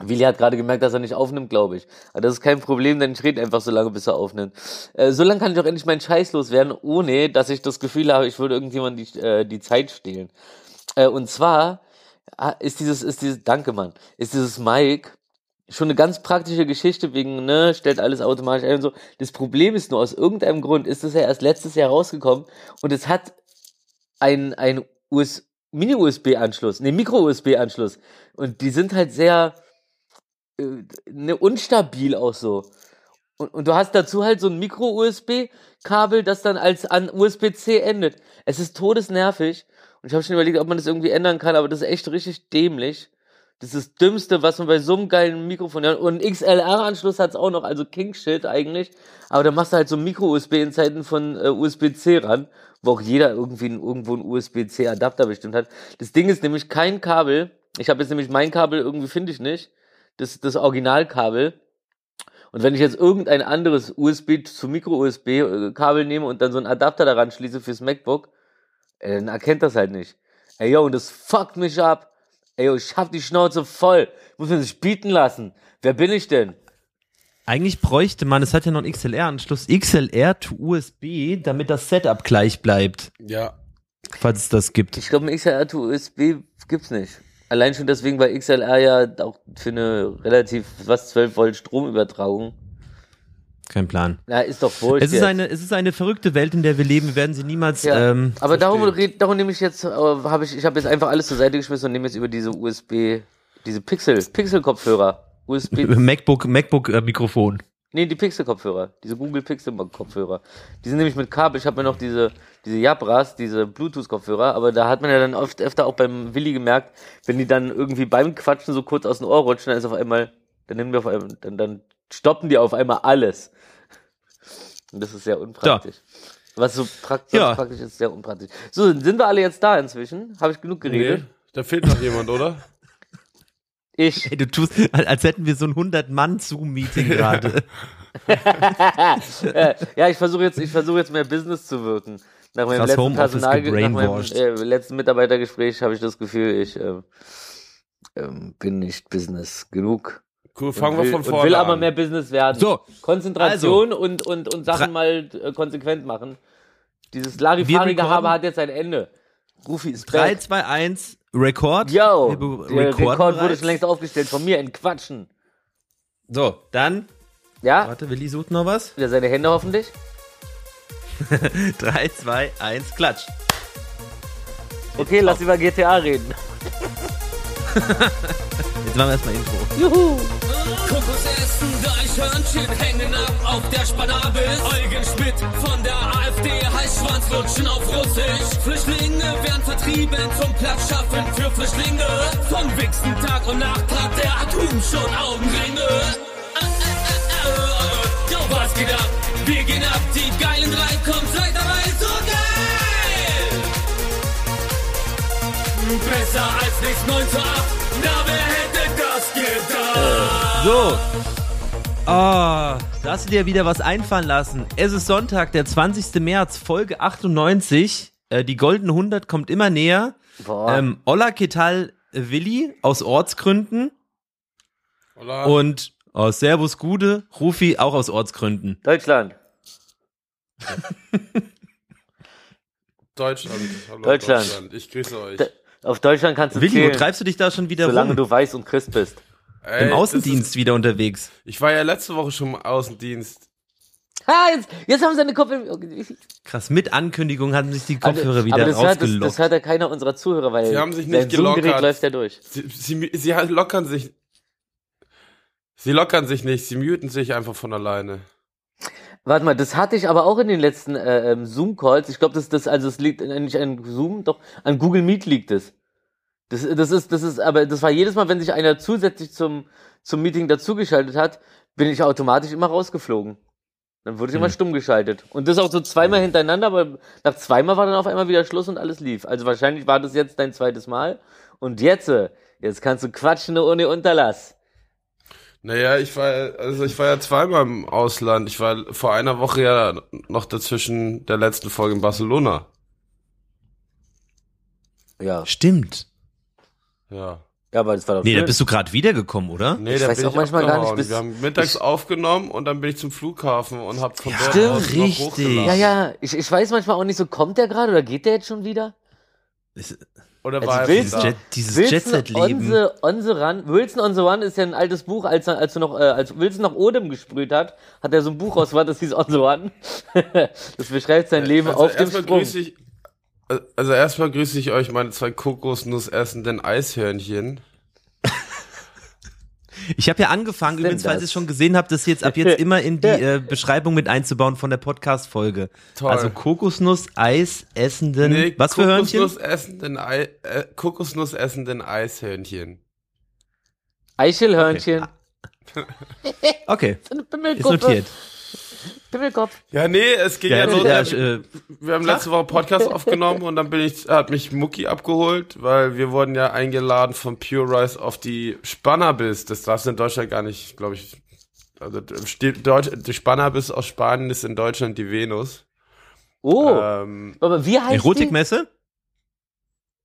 Willi hat gerade gemerkt, dass er nicht aufnimmt, glaube ich. Aber das ist kein Problem, denn ich rede einfach so lange, bis er aufnimmt. Äh, so lange kann ich auch endlich meinen Scheiß loswerden, ohne dass ich das Gefühl habe, ich würde irgendjemand die, äh, die Zeit stehlen. Äh, und zwar ah, ist dieses, ist dieses, danke Mann, ist dieses Mike schon eine ganz praktische Geschichte wegen, ne, stellt alles automatisch ein und so. Das Problem ist nur, aus irgendeinem Grund ist es ja erst letztes Jahr rausgekommen und es hat ein, ein US, Mini-USB-Anschluss, ne, Micro-USB-Anschluss. Und die sind halt sehr, ne, unstabil auch so. Und, und du hast dazu halt so ein Micro-USB-Kabel, das dann als an USB-C endet. Es ist todesnervig. Und ich habe schon überlegt, ob man das irgendwie ändern kann, aber das ist echt richtig dämlich. Das ist das Dümmste, was man bei so einem geilen Mikrofon hat. Und XLR-Anschluss hat's auch noch, also King-Shit eigentlich. Aber da machst du halt so Micro-USB in Zeiten von äh, USB-C ran, wo auch jeder irgendwie irgendwo einen USB-C-Adapter bestimmt hat. Das Ding ist nämlich kein Kabel. Ich habe jetzt nämlich mein Kabel irgendwie finde ich nicht das, das Originalkabel. Und wenn ich jetzt irgendein anderes USB zu Micro-USB-Kabel äh, nehme und dann so einen Adapter daran schließe fürs MacBook, ey, dann erkennt das halt nicht. Ey, yo, und das fuckt mich ab. Ey, yo, ich hab die Schnauze voll. Muss man sich bieten lassen. Wer bin ich denn? Eigentlich bräuchte man, es hat ja noch einen XLR-Anschluss, XLR to USB, damit das Setup gleich bleibt. Ja. Falls es das gibt. Ich glaube, ein XLR to USB gibt's nicht. Allein schon deswegen, weil XLR ja auch für eine relativ, was, 12 Volt Stromübertragung. Kein Plan. Na, ist doch wurscht. Es ist, jetzt. eine, es ist eine verrückte Welt, in der wir leben. Wir werden sie niemals. Ja, Ähm, aber darum, red, darum nehme ich jetzt, äh, habe ich, ich habe jetzt einfach alles zur Seite geschmissen und nehme jetzt über diese USB, diese Pixel, Pixel-Kopfhörer. USB, MacBook, MacBook äh, Mikrofon. nee, die Pixel-Kopfhörer, diese Google Pixel-Kopfhörer. Die sind nämlich mit Kabel. Ich habe mir noch diese, diese Jabras, diese Bluetooth-Kopfhörer, aber da hat man ja dann oft öfter auch beim Willi gemerkt, wenn die dann irgendwie beim Quatschen so kurz aus dem Ohr rutschen, dann ist auf einmal, dann nehmen wir auf einmal, dann, dann stoppen die auf einmal alles. Und das ist sehr unpraktisch. Was so praktisch, Ja. praktisch ist, sehr unpraktisch. So, sind wir alle jetzt da inzwischen? Habe ich genug geredet? Nee, da fehlt noch jemand, oder? Ich. Ey, du tust, als hätten wir so ein 100-Mann-Zoom-Meeting gerade. Ja, ich versuche jetzt, ich versuche jetzt mehr Business zu wirken. Nach meinem letzten Homeoffice Personal, nach meinem gebrainwashed. äh, letzten Mitarbeitergespräch habe ich das Gefühl, ich ähm, ähm, bin nicht Business genug. Cool, fangen wir will, von und vorne will aber an. mehr Business werden. So, Konzentration und, und, und Sachen mal äh, konsequent machen. Dieses Wir Larifari-Gehabe recorden- hat jetzt ein Ende. Rufi ist 3, back. 2, 1, Record. Yo, Wir recorden Rekord wurde schon längst aufgestellt von mir in Quatschen. So, dann, Ja, warte, Willi sucht noch was. wieder seine Hände hoffentlich. 3, 2, 1, klatsch. Okay, lass über GTA reden. Jetzt machen wir erstmal Intro. Juhu. Kokos essen, Deichhörnchen hängen ab auf der Spanabis. Eugen Schmidt von der AfD heißt Schwanzlutschen auf Russisch. Flüchtlinge werden vertrieben zum Platz schaffen für Flüchtlinge. Vom Wichsen Tag und Nacht hat der Atom schon Augenringe. Äh, äh, äh, äh, Yo, was geht ab? Wir gehen ab, die geilen drei, kommt, seid dabei, so geil! Besser als nichts 9 zu 8, na wer hätte das gedacht? So. Ah, da hast du dir wieder was einfallen lassen. Es ist Sonntag, der 20. März, Folge 98. Äh, die goldene 100 kommt immer näher. Boah. Ähm, Ola Ketal Willi aus Ortsgründen Oder? und oh, Servus Gude, Rufi auch aus Ortsgründen. Deutschland. Deutschland. Hallo, Deutschland. Ich grüße euch. D- Auf Deutschland kannst du Willi, wo zählen, treibst du dich da schon wieder solange rum? du weiß und Christ bist. Ey, Im Außendienst wieder unterwegs. Ist, ich war ja letzte Woche schon im Außendienst. Ha, jetzt, jetzt haben sie eine Kopfhörer. Krass, mit Ankündigung hatten sich die Kopfhörer aber, wieder aber das hört, das, rausgelockt. das hört ja keiner unserer Zuhörer, weil Sie haben sich nicht gelockert. Läuft ja durch. Sie, sie, sie lockern sich. Sie lockern sich nicht, sie muten sich einfach von alleine. Warte mal, das hatte ich aber auch in den letzten äh, ähm, Zoom-Calls. Ich glaube, das, das, also es liegt äh, nicht an Zoom, doch an Google Meet liegt es. Das, das ist, das ist, aber das war jedes Mal, wenn sich einer zusätzlich zum, zum Meeting dazugeschaltet hat, bin ich automatisch immer rausgeflogen. Dann wurde ich immer Hm. stumm geschaltet. Und das auch so zweimal hintereinander, aber nach zweimal war dann auf einmal wieder Schluss und alles lief. Also wahrscheinlich war das jetzt dein zweites Mal. Und jetzt, äh, jetzt kannst du quatschen ohne Unterlass. Naja, ich war, also ich war ja zweimal im Ausland. Ich war vor einer Woche ja noch dazwischen der letzten Folge in Barcelona. Ja. Stimmt. Ja. Ja, aber das war doch Nee, schön. da bist du gerade wiedergekommen, oder? Nee, Ich da weiß bin auch ich manchmal gar nicht, abgehauen. bis- Wir haben mittags aufgenommen und dann bin ich zum Flughafen und hab von dort Stimmt, aus noch richtig. ja, ja, ich, ich weiß manchmal auch nicht so, kommt der gerade oder geht der jetzt schon wieder? Oder Also war er da? Jet, dieses Wilson Jet-Set-Leben. on the, on the Run. Wilson on the Run ist ja ein altes Buch, als, er- als, du noch, äh, als Wilson noch Odem gesprüht hat, hat er so ein Buch rausgebracht, das hieß On the Run. das beschreibt sein Leben Also auf dem Sprung. ich, also erstmal grüße ich euch meine zwei Kokosnuss essenden Eishörnchen. Ich habe ja angefangen, übrigens, falls ihr es schon gesehen habt, das jetzt ab jetzt immer in die äh, Beschreibung mit einzubauen von der Podcast-Folge. Toll. Also Kokosnuss, Eis, essenden, was für Hörnchen? Kokosnuss essenden, Ei, äh, Kokosnuss essenden Eishörnchen. Eichelhörnchen. Okay, eine ist notiert. Pimmelkopf. Ja, nee, es ging ja, Ja, los. ja, wir, äh, wir haben letzte Woche Podcast aufgenommen und dann bin ich, hat mich Mucki abgeholt, weil wir wurden ja eingeladen von Pure Rice auf die Spannerbiss. Das darfst du in Deutschland gar nicht, glaube ich. Also steht Deutsch, die Spannerbiss aus Spanien ist in Deutschland die Venus. Oh, Ähm, aber wie heißt die? Erotikmesse?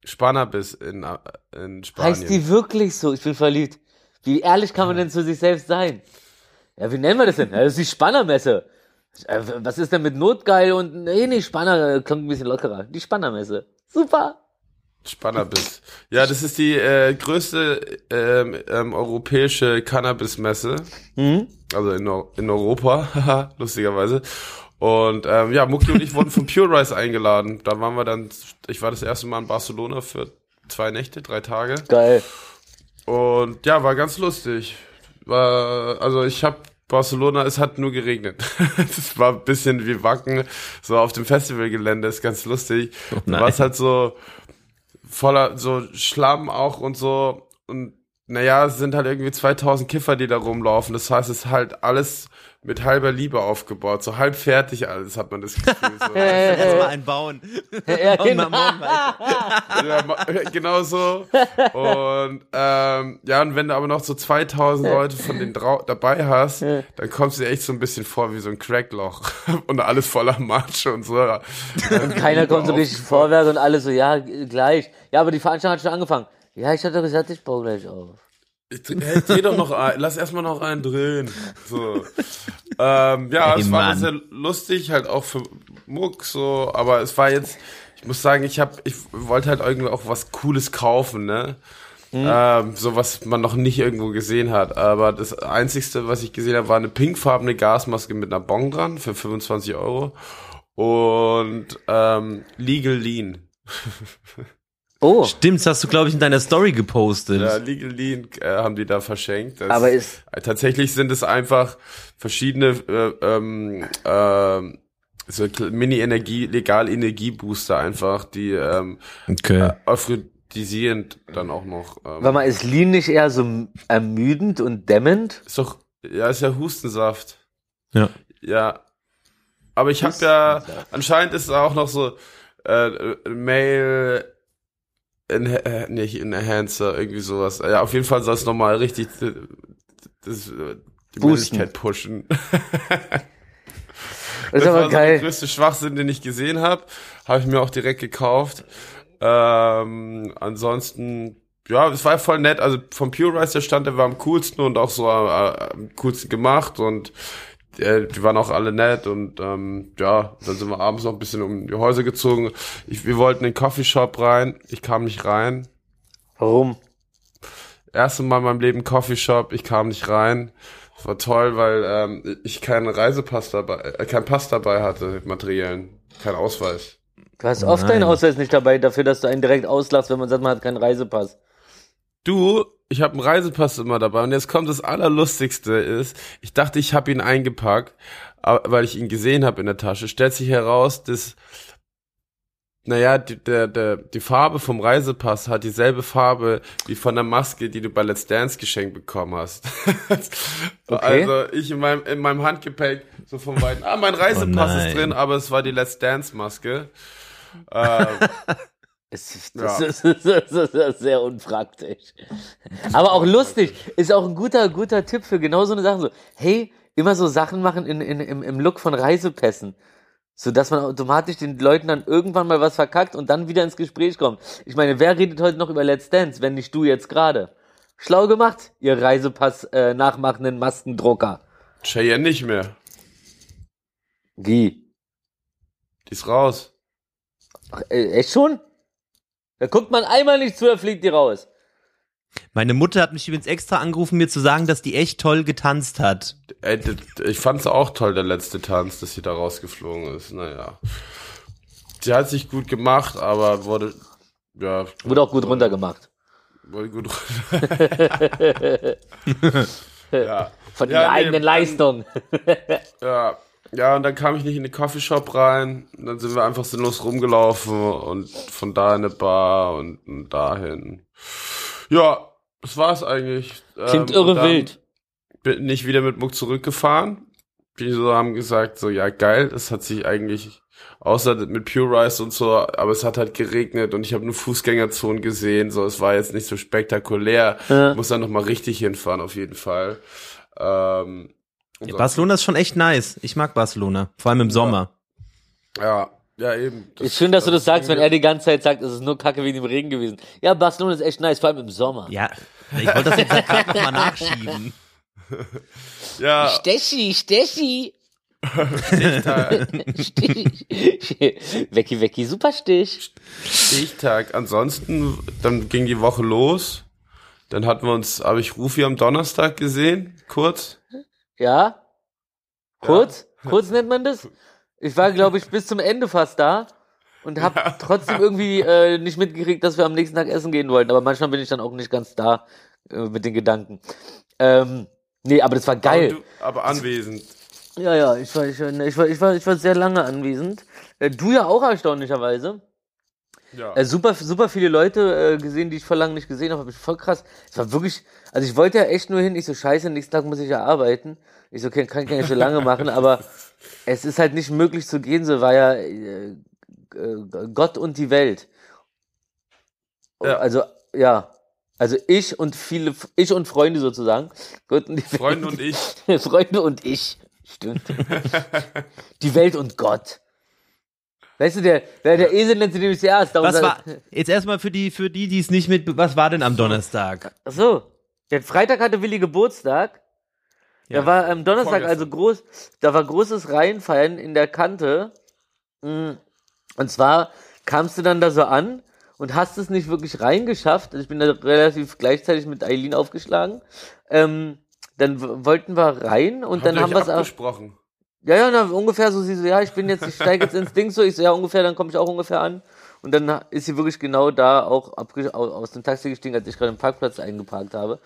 Spannerbiss in, äh, in Spanien. Heißt die wirklich so? Ich bin verliebt. Wie ehrlich kann man denn zu sich selbst sein? Ja, wie nennen wir das denn? Das ist die Spannermesse. Äh, Was ist denn mit Notgeil und, nee, nee, Spanner, äh, klingt ein bisschen lockerer. Die Spannermesse. Super. Spannerbiss. Ja, das ist die äh, größte ähm, ähm, europäische Cannabismesse. Mhm. Also in, in Europa, haha, lustigerweise. Und ähm, ja, Mucki und ich wurden von Pure Rice eingeladen. Da waren wir dann, ich war das erste Mal in Barcelona für zwei Nächte, drei Tage. Geil. Und ja, war ganz lustig. War, also ich habe Barcelona, es hat nur geregnet. Es war ein bisschen wie Wacken, so auf dem Festivalgelände, ist ganz lustig. Oh du nein. warst halt so voller so Schlamm auch und so. Und naja, es sind halt irgendwie 2000 Kiffer, die da rumlaufen. Das heißt, es ist halt alles mit halber Liebe aufgebaut. So halb fertig alles, hat man das Gefühl. So. Lass mal einen bauen. Ja, genau. ja, genau so. Und ähm, ja, und wenn du aber noch so 2000 Leute von denen drau dabei hast, dann kommst du dir echt so ein bisschen vor wie so ein Crackloch und alles voller Matsche und so. Und keiner kommt so richtig vorwärts und alle so, ja, gleich. Ja, aber die Veranstaltung hat schon angefangen. Ja, ich hatte gesagt, ich baue gleich auf. Hey, dreh doch noch ein, lass erstmal noch einen drehen. So. ähm, ja, Ey, es war sehr lustig, halt auch für Muck so, aber es war jetzt, ich muss sagen, ich hab, ich wollte halt irgendwie auch was Cooles kaufen, ne? Ähm, so was man noch nicht irgendwo gesehen hat. Aber das einzigste, was ich gesehen habe, war eine pinkfarbene Gasmaske mit einer Bon dran für 25 Euro. Und ähm, Legal Lean. Oh, Stimmt, das hast du, glaube ich, in deiner Story gepostet. Ja, Legal Lean äh, haben die da verschenkt. Das, aber ist, Äh, Tatsächlich sind es einfach verschiedene äh, ähm, ähm, so Mini-Energie, Legal-Energiebooster einfach, die ähm, Okay. aphrodisierend dann auch noch. Ähm, warte mal, ist Lean nicht eher so ermüdend und dämmend? ist doch, ja, ist ja Hustensaft. Ja. Ja. Aber ich habe ja, anscheinend ist es auch noch so äh, Mail in, äh, nicht Enhancer, irgendwie sowas. Ja, auf jeden Fall soll es nochmal richtig das, äh, die. Männlichkeit pushen. Das ist war aber so der geil. größte Schwachsinn, den ich gesehen habe. Habe ich mir auch direkt gekauft. Ähm, ansonsten, ja, es war voll nett. Also vom Pure Rice, der stand, der war am coolsten und auch so äh, am coolsten gemacht und äh, die waren auch alle nett und ähm, ja, dann sind wir abends noch ein bisschen um die Häuser gezogen. Ich, wir wollten in den Coffeeshop rein, ich kam nicht rein. Warum? Erste Mal in meinem Leben Coffeeshop, ich kam nicht rein. Das war toll, weil ähm, ich keinen Reisepass dabei, äh, keinen Pass dabei hatte, materiellen, kein Ausweis. Du hast oft nein. deinen Ausweis nicht dabei, dafür, dass du einen direkt auslachst, wenn man sagt, man hat keinen Reisepass. Du, ich habe einen Reisepass immer dabei und jetzt kommt das Allerlustigste ist, ich dachte, ich habe ihn eingepackt, weil ich ihn gesehen habe in der Tasche. Stellt sich heraus, dass naja, die, der, der, die Farbe vom Reisepass hat dieselbe Farbe wie von der Maske, die du bei Let's Dance geschenkt bekommen hast. Okay. Also ich in meinem, in meinem Handgepäck so von weitem, ah, mein Reisepass Oh ist drin, aber es war die Let's Dance Maske. Ähm, Es, Ja. das, ist, das, ist, das ist sehr unpraktisch. Aber auch lustig. Ist auch ein guter, guter Tipp für genau so eine Sache. So, hey, immer so Sachen machen in, in, im, im Look von Reisepässen. So dass man automatisch den Leuten dann irgendwann mal was verkackt und dann wieder ins Gespräch kommt. Ich meine, wer redet heute noch über Let's Dance, wenn nicht du jetzt gerade? Schlau gemacht, ihr Reisepass äh, nachmachenden Maskendrucker. Cheyenne nicht mehr. Wie? Die ist raus. Ach, äh, echt schon? Da guckt man einmal nicht zu, da fliegt die raus. Meine Mutter hat mich übrigens extra angerufen, mir zu sagen, dass die echt toll getanzt hat. Ey, d- ich fand's auch toll, der letzte Tanz, dass sie da rausgeflogen ist. Naja. Sie hat sich gut gemacht, aber wurde, ja. Wurde auch gut runtergemacht. Wurde gut Ja. Von Ja, ihrer nee, eigenen dann- Leistung. Ja. Ja, und dann kam ich nicht in den Coffeeshop rein. Und dann sind wir einfach sinnlos rumgelaufen und von da in eine Bar und, und dahin. Ja, das war's eigentlich. Klingt Ähm, irre wild. Bin nicht wieder mit Muck zurückgefahren. Die so haben gesagt, so, ja, geil, es hat sich eigentlich, außer mit Pure Rice und so, aber es hat halt geregnet und ich habe nur Fußgängerzonen gesehen, so, es war jetzt nicht so spektakulär. Ja. Muss dann nochmal richtig hinfahren, auf jeden Fall. Ähm, Ja, Barcelona ist schon echt nice. Ich mag Barcelona, vor allem im Sommer. Ja, ja, eben. Ist schön, dass du das sagst, wenn er die ganze Zeit sagt, es ist nur Kacke wegen dem Regen gewesen. Ja, Barcelona ist echt nice, vor allem im Sommer. Ja, ich wollte das jetzt gerade nochmal nachschieben. Ja, Stechi, Stechi. Wecki, Wecki, Superstich. Stichtag. Ansonsten, dann ging die Woche los. Dann hatten wir uns, habe ich Rufi am Donnerstag gesehen, kurz. Ja? Kurz? Kurz nennt man das? Ich war, glaube ich, bis zum Ende fast da und habe trotzdem irgendwie äh, nicht mitgekriegt, dass wir am nächsten Tag essen gehen wollten. Aber manchmal bin ich dann auch nicht ganz da äh, mit den Gedanken. Ähm, nee, aber das war geil. Aber, du, aber anwesend. Ja, ja, ich war, ich, war, ich, war, ich, war, ich war sehr lange anwesend. Äh, du ja auch erstaunlicherweise. Ja. Äh, super, super viele Leute äh, gesehen, die ich vor langem nicht gesehen habe. Voll krass. Es war wirklich, also ich wollte ja echt nur hin. Ich so scheiße, nächsten Tag muss ich ja arbeiten. Ich so kann, kann ich ja nicht so lange machen, aber es ist halt nicht möglich zu gehen. So war ja äh, äh, Gott und die Welt. Ja. Also ja, also ich und viele, ich und Freunde sozusagen. Gott und die Freunde Welt. und ich. Freunde und ich. Stimmt. die Welt und Gott. Weißt du, der, der, der Esel nennt sie nämlich zuerst. darum Was war, jetzt erstmal für die, für die, die es nicht mit, was war denn am Donnerstag? Ach so. Der Freitag hatte Willi Geburtstag. Ja. Da war am Donnerstag Vorgestern. also groß, da war großes Reihenfeiern in der Kante. Mm. Und zwar kamst du dann da so an und hast es nicht wirklich reingeschafft. Also ich bin da relativ gleichzeitig mit Eileen aufgeschlagen. Ähm, dann wollten wir rein und dann Habt ihr haben wir es auch. abgesprochen. Ja, ja, na, ungefähr so, sie so, ja, ich bin jetzt, ich steige jetzt ins Ding so, ich so, ja, ungefähr, dann komme ich auch ungefähr an. Und dann ist sie wirklich genau da auch aus dem Taxi gestiegen, als ich gerade im Parkplatz eingeparkt habe.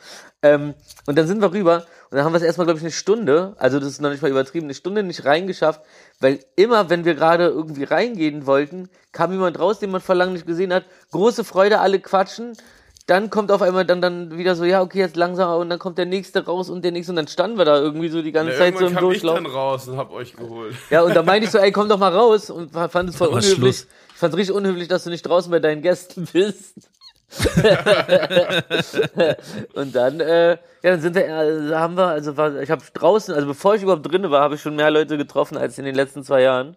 Ähm, und dann sind wir rüber und dann haben wir es erstmal, glaube ich, eine Stunde, also das ist noch nicht mal übertrieben, eine Stunde nicht reingeschafft, weil immer, wenn wir gerade irgendwie reingehen wollten, kam jemand raus, den man vor langem nicht gesehen hat, große Freude, alle quatschen, dann kommt auf einmal dann, dann wieder so, ja, okay, jetzt langsam, und dann kommt der nächste raus und der nächste und dann standen wir da irgendwie so die ganze Ja, Zeit so im kam ich Durchlauf. dann raus und hab euch geholt. Ja, und da meinte ich so, ey, komm doch mal raus und fand es voll Aber unhöflich. Schluss. Ich fand es richtig unhöflich, dass du nicht draußen bei deinen Gästen bist. und dann, äh, ja, dann sind wir, äh, haben wir, also war, ich habe draußen, also bevor ich überhaupt drinne war, habe ich schon mehr Leute getroffen als in den letzten zwei Jahren.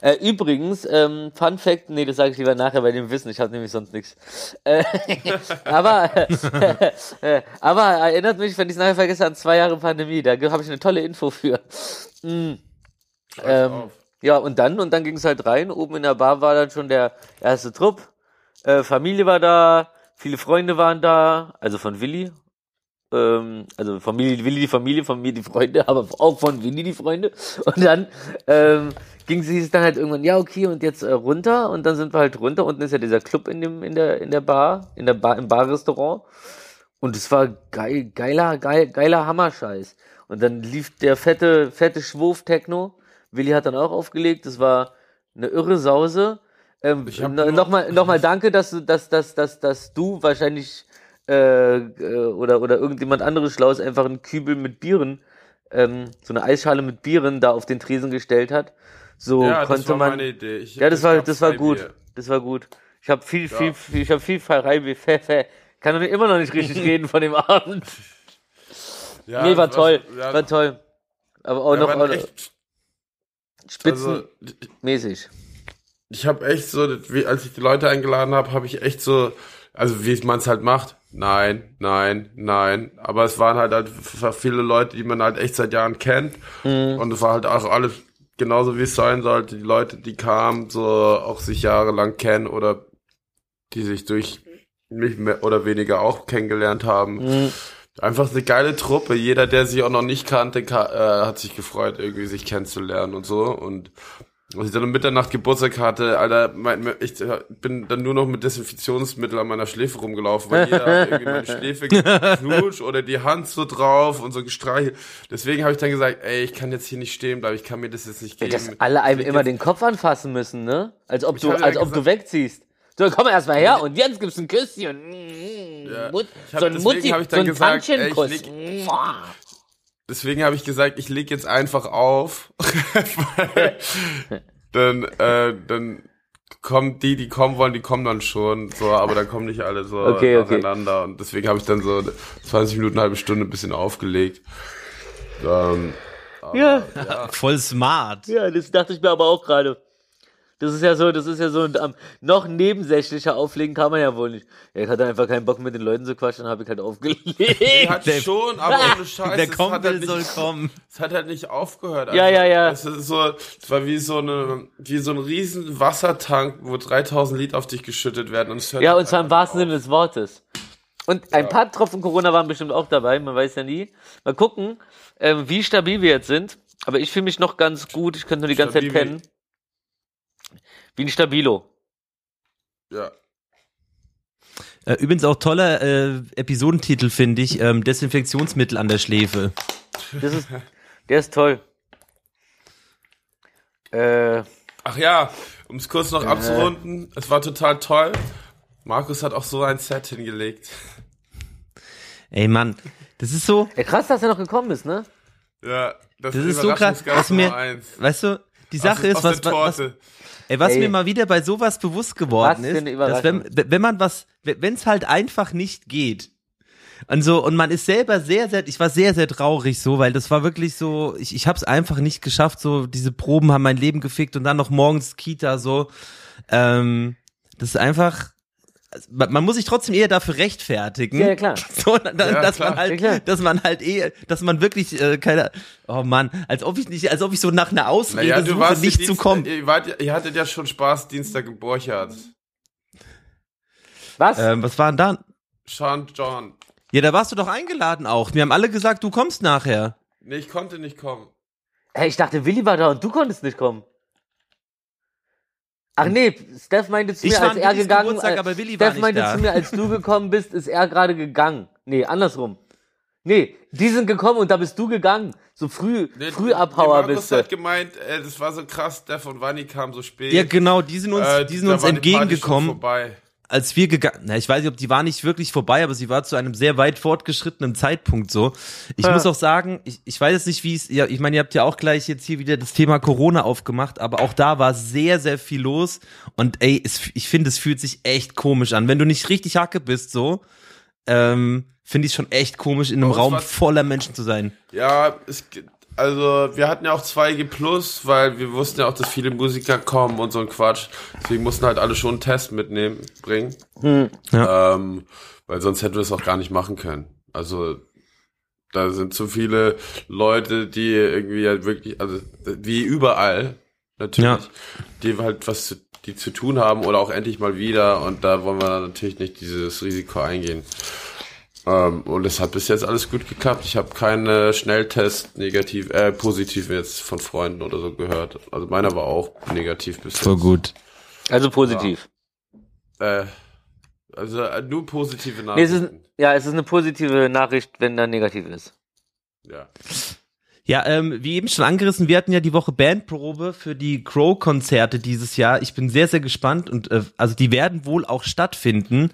Äh, übrigens, ähm, Fun Fact, nee, das sage ich lieber nachher bei dem Wissen, ich habe nämlich sonst nichts. Äh, aber, äh, aber erinnert mich, wenn ich es nachher vergesse, an zwei Jahre Pandemie, da habe ich eine tolle Info für. Mm. Ähm, ja, und dann, und dann ging es halt rein. Oben in der Bar war dann schon der erste Trupp. Äh, Familie war da, viele Freunde waren da, also von Willi. Ähm, also Familie, Willi die Familie, von mir die Freunde, aber auch von Willi die Freunde. Und dann ähm, ging es dann halt irgendwann, ja, okay, und jetzt äh, runter. Und dann sind wir halt runter. Unten ist ja dieser Club in dem, in der, in der Bar, in der Bar, im Barrestaurant. Und es war geil, geiler, geil, geiler Hammerscheiß. Und dann lief der fette, fette Schwurf-Techno. Willi hat dann auch aufgelegt. Das war eine irre Sause. Ähm, Nochmal noch mal danke, dass du, dass, dass, dass, dass du wahrscheinlich äh, äh, oder, oder irgendjemand anderes Schlaues einfach einen Kübel mit Bieren, ähm, so eine Eisschale mit Bieren da auf den Tresen gestellt hat. So ja, das konnte war man. meine Idee. Ich, Ja, das war, das war gut. Bier. Das war gut. Ich habe viel, Ja. viel, viel, ich habe viel Pfeffer. Kann doch immer noch nicht richtig reden von dem Abend. Ja, nee, war das toll. ja, War toll. Aber auch ja, noch auch noch echt, spitzenmäßig. also, ich habe echt so, wie, als ich die Leute eingeladen habe, habe ich echt so also wie man es halt macht. Nein, nein, nein. Aber es waren halt, halt viele Leute, die man halt echt seit Jahren kennt. Mhm. Und es war halt auch alles genauso wie es sein sollte. Die Leute, die kamen, so auch sich jahrelang kennen oder die sich durch mich mehr oder weniger auch kennengelernt haben. Mhm. Einfach eine geile Truppe. Jeder, der sich auch noch nicht kannte, äh, hat sich gefreut, irgendwie sich kennenzulernen und so. Und als ich dann um Mitternacht Geburtstag hatte, Alter, mein, ich bin dann nur noch mit Desinfektionsmittel an meiner Schläfe rumgelaufen, weil jeder hat irgendwie meine Schläfe geknutscht oder die Hand so drauf und so gestreichelt. Deswegen habe ich dann gesagt, ey, ich kann jetzt hier nicht stehen bleiben, ich kann mir das jetzt nicht geben. Dass alle einem immer den Kopf anfassen müssen, ne? Als ob du, als ob gesagt, du wegziehst. So, komm erst mal her und jetzt gibt's ein Küsschen. Ja. Mut, so ein Mutti, ich dann so ein gesagt, ey, ich leg, Deswegen habe ich gesagt, ich leg jetzt einfach auf. dann, äh, dann kommen die, die kommen wollen, die kommen dann schon. So, aber dann kommen nicht alle so okay, nacheinander. Okay. Und deswegen habe ich dann so 20 Minuten, eine halbe Stunde ein bisschen aufgelegt. Dann, aber, ja. ja. Voll smart. Ja, das dachte ich mir aber auch gerade. Das ist ja so, das ist ja so um, noch nebensächlicher auflegen kann man ja wohl nicht. Ja, ich hatte einfach keinen Bock mit den Leuten zu quatschen, habe ich halt aufgelegt. Ich hatte der, schon, aber ohne Scheiß. Der kommt, halt soll kommen. Es hat halt nicht aufgehört. Also, ja, ja, ja. Es ist so, es war wie so eine, wie so ein riesen Wassertank, wo 3000 Liter auf dich geschüttet werden und es hört Ja, und zwar im wahrsten Sinne des Wortes. Und ein ja. paar Tropfen Corona waren bestimmt auch dabei, man weiß ja nie. Mal gucken, ähm, wie stabil wir jetzt sind. Aber ich fühle mich noch ganz gut, ich könnte nur die ganze Zeit pennen. Wie ein Stabilo. Ja. Äh, übrigens auch toller äh, Episodentitel, finde ich. Ähm, Desinfektionsmittel an der Schläfe. Das ist, der ist toll. Äh, Ach ja, um es kurz noch äh, abzurunden, es war total toll. Markus hat auch so ein Set hingelegt. Ey Mann, das ist so. Ja, krass, dass er noch gekommen ist, ne? Ja, das, das ist so krass. Was mir, weißt du, die Sache ist, was, was, Ey, was Ey. mir mal wieder bei sowas bewusst geworden ist, dass wenn, wenn man was, wenn es halt einfach nicht geht, und so, und man ist selber sehr, sehr, ich war sehr, sehr traurig so, weil das war wirklich so, ich, ich habe es einfach nicht geschafft, so, diese Proben haben mein Leben gefickt und dann noch morgens Kita so. Ähm, das ist einfach, man muss sich trotzdem eher dafür rechtfertigen. Ja, klar. So, dann, ja, dass klar. man halt, ja, dass man halt eh, dass man wirklich äh, keine, oh Mann, als ob ich nicht, als ob ich so nach einer Ausrede naja, suche, nicht Dienst, zu kommen. Ihr, wart, ihr hattet ja schon Spaß Dienstag im Borchardt. Was? Ähm, was war denn da? Sean John. Ja, da warst du doch eingeladen auch. Wir haben alle gesagt, du kommst nachher. Nee, ich konnte nicht kommen. Hey, ich dachte, Willi war da und du konntest nicht kommen. Ach nee, Steph meinte zu mir, als er gegangen Geburtstag, aber Willi Steph meinte da. zu mir, als du gekommen bist, ist er gerade gegangen. Nee, andersrum. Nee, die sind gekommen und da bist du gegangen. So früh, nee, Frühabhauer bist du. hat gemeint, äh, das war so krass, Steph und Wanni kamen so spät. Ja, genau, die sind uns, äh, die sind uns entgegengekommen. Als wir gegangen, na, ich weiß nicht, ob die war nicht wirklich vorbei, aber sie war zu einem sehr weit fortgeschrittenen Zeitpunkt so. Ich ja. muss auch sagen, ich, ich weiß jetzt nicht, wie es, ja, ich meine, ihr habt ja auch gleich jetzt hier wieder das Thema Corona aufgemacht, aber auch da war sehr, sehr viel los und ey, es, ich finde, es fühlt sich echt komisch an. Wenn du nicht richtig Hacke bist, so, ähm, finde ich schon echt komisch, in einem Raum voller Menschen zu sein. Ja, es, also wir hatten ja auch 2G Plus, weil wir wussten ja auch, dass viele Musiker kommen und so ein Quatsch. Deswegen mussten halt alle schon einen Test mitnehmen, bringen. Hm. Ja. Ähm, weil sonst hätten wir es auch gar nicht machen können. Also da sind zu viele Leute, die irgendwie halt wirklich, also wie überall natürlich, ja. die halt was zu, die zu tun haben oder auch endlich mal wieder und da wollen wir natürlich nicht dieses Risiko eingehen. Ähm, und es hat bis jetzt alles gut geklappt. Ich habe keine Schnelltest negativ, äh, positiv jetzt von Freunden oder so gehört. Also meiner war auch negativ bis jetzt. So gut. Also positiv. Ja. Äh, also äh, nur positive Nachrichten. Nee, es ist, ja, es ist eine positive Nachricht, wenn er negativ ist. Ja. Ja, ähm, wie eben schon angerissen, wir hatten ja die Woche Bandprobe für die Crow-Konzerte dieses Jahr. Ich bin sehr, sehr gespannt und äh, also die werden wohl auch stattfinden,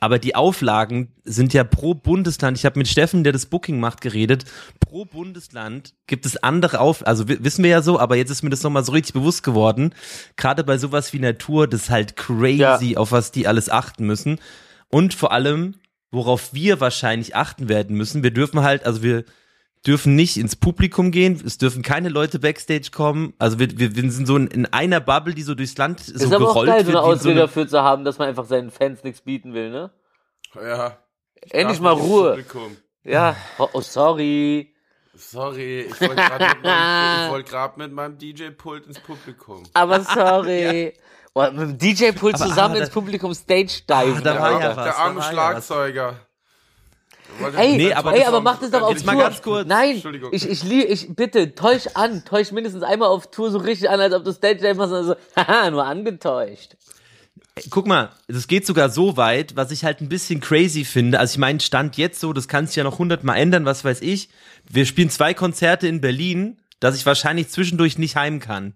aber die Auflagen sind ja pro Bundesland. Ich habe mit Steffen, der das Booking macht, geredet. Pro Bundesland gibt es andere Auf, also wissen wir ja so, aber jetzt ist mir das nochmal so richtig bewusst geworden. Gerade bei sowas wie Natur, das ist halt crazy, ja. auf was die alles achten müssen. Und vor allem, worauf wir wahrscheinlich achten werden müssen. Wir dürfen halt, also wir dürfen nicht ins Publikum gehen, es dürfen keine Leute Backstage kommen. Also wir, wir, wir sind so in, in einer Bubble, die so durchs Land so ist aber gerollt auch geil, wird. so eine Ausrede so dafür zu haben, dass man einfach seinen Fans nichts bieten will, ne? Ja. Endlich mal Ruhe. Ja, oh, oh sorry. Sorry, ich wollte gerade mit, grad mit meinem DJ-Pult ins Publikum. Aber sorry. Boah, mit dem DJ-Pult zusammen ah, ins Publikum Stage diven. da war Der, ja arme- was, der arme ja Schlagzeuger. Ey, Nee, aber ey, aber mach das doch auf Jetzt mal Tour. ganz kurz. Nein, ich, ich, lie- ich, bitte, täusch an, täusch mindestens einmal auf Tour so richtig an, als ob du Stage Dive machst und so, haha, nur angetäuscht. Guck mal, es geht sogar so weit, was ich halt ein bisschen crazy finde. Also ich meine, Stand jetzt so, das kann sich ja noch hundertmal ändern, was weiß ich. Wir spielen zwei Konzerte in Berlin, dass ich wahrscheinlich zwischendurch nicht heim kann.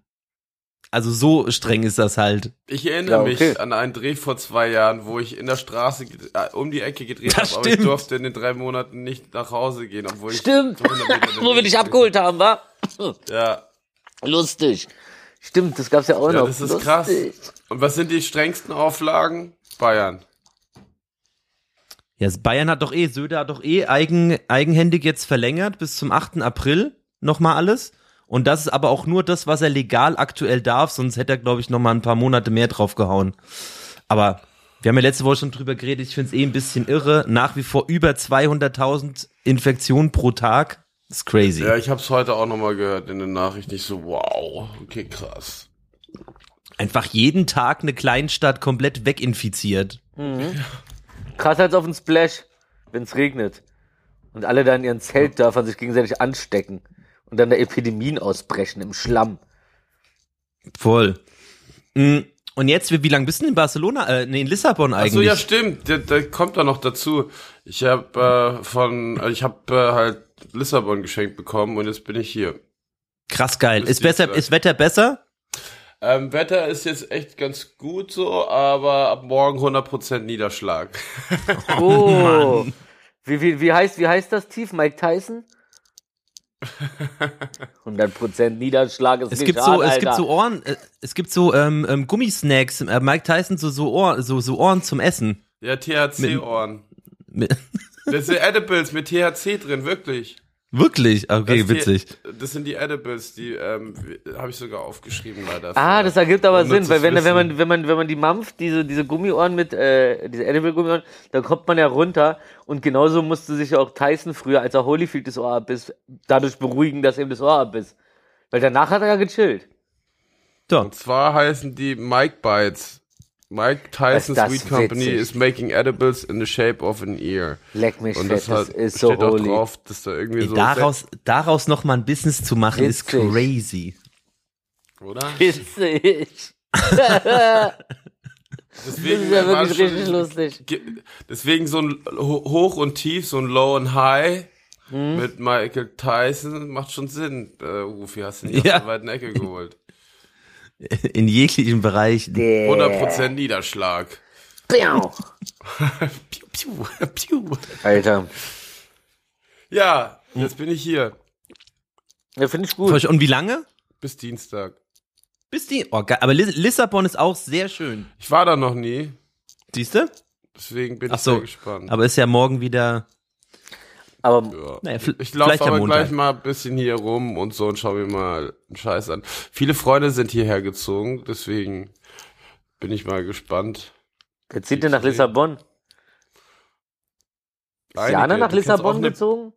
Also so streng ist das halt. Ich erinnere Ja, okay. mich an einen Dreh vor zwei Jahren, wo ich in der Straße äh, um die Ecke gedreht habe, aber ich durfte in den drei Monaten nicht nach Hause gehen, obwohl ich Stimmt, 100 Meter wo wir dich abgeholt haben, wa? Ja, Lustig. Stimmt, das gab's ja auch ja noch. das ist Lustig. krass. Und was sind die strengsten Auflagen? Bayern. Ja, Bayern hat doch eh, Söder hat doch eh eigen, eigenhändig jetzt verlängert bis zum 8. April nochmal alles. Und das ist aber auch nur das, was er legal aktuell darf, sonst hätte er, glaube ich, nochmal ein paar Monate mehr draufgehauen. Aber wir haben ja letzte Woche schon drüber geredet, ich finde es eh ein bisschen irre. Nach wie vor über 200.000 Infektionen pro Tag. Das ist crazy. Ja, ich habe es heute auch nochmal gehört in den Nachrichten. Ich so, wow, okay, krass. Einfach jeden Tag eine Kleinstadt komplett weginfiziert. Krasser als auf den Splash, wenn's regnet. Und alle da in ihren Zeltdörfern sich gegenseitig anstecken. Und dann da Epidemien ausbrechen im Schlamm. Voll. Mm, Und jetzt, wie, wie lange bist du denn in Barcelona? Äh, nee, in Lissabon Ach so, eigentlich. ja, stimmt. Der, der kommt da noch dazu. Ich habe äh, von, äh, ich habe äh, halt Lissabon geschenkt bekommen und jetzt bin ich hier. Krass geil. Bis Ist besser, ist Wetter besser? Ähm, Wetter ist jetzt echt ganz gut so, aber ab morgen 100% Niederschlag. Oh. wie, wie, wie, heißt, wie heißt das tief? Mike Tyson? 100% Niederschlag ist Es nicht gibt hart, so, es Alter. gibt so Ohren, äh, es gibt so ähm, ähm, Gummisnacks. Äh, Mike Tyson so so Ohr, so so Ohren zum Essen. Ja, THC-Ohren. Das sind Edibles mit THC drin, wirklich. Wirklich? Okay, Das witzig. Die, das sind die Edibles, die ähm, habe ich sogar aufgeschrieben leider. Ah, das ergibt aber Sinn, weil wenn, wenn man, wenn man, wenn man die mampft, diese, diese Gummiohren mit, äh, diese Edible Gummiohren, da kommt man ja runter und genauso musste sich auch Tyson früher, als er Holyfield das Ohr abbiss, dadurch beruhigen, dass ihm das Ohr abbiss. Weil danach hat er ja gechillt. So. Und zwar heißen die Mike Bites. Mike Tyson Ist das Sweet Company witzig. is making edibles in the shape of an ear. Leck mich Und fett, das, das hat, ist so steht auch holy. drauf, dass da irgendwie so daraus, daraus noch mal ein Business zu machen, ist Witzig. crazy. sech- oder? Witzig. Das Deswegen ist ja wirklich schon- richtig lustig. ge- Deswegen so ein Ho- Hoch und Tief, so ein Low und High Hm? mit Michael Tyson macht schon Sinn. Äh, Rufi, hast du nicht Ja. aus der weiten Ecke geholt. In jeglichen Bereichen. 100% Niederschlag. Piau. Piu, piu, piu. Alter. Ja, jetzt bin ich hier. Ja, finde ich gut. Und wie lange? Bis Dienstag. Bis die. Oh, geil. Aber Liss- Lissabon ist auch sehr schön. Ich war da noch nie, Siehst du? deswegen bin Ach ich so. sehr gespannt. Aber ist ja morgen wieder. Aber Ja. Naja, Ich laufe aber gleich mal ein bisschen hier rum und so und schau mir mal einen Scheiß an. Viele Freunde sind hierher gezogen, deswegen bin ich mal gespannt. wer zieht denn nach Lissabon? Ist Einige, Jana nach Lissabon gezogen?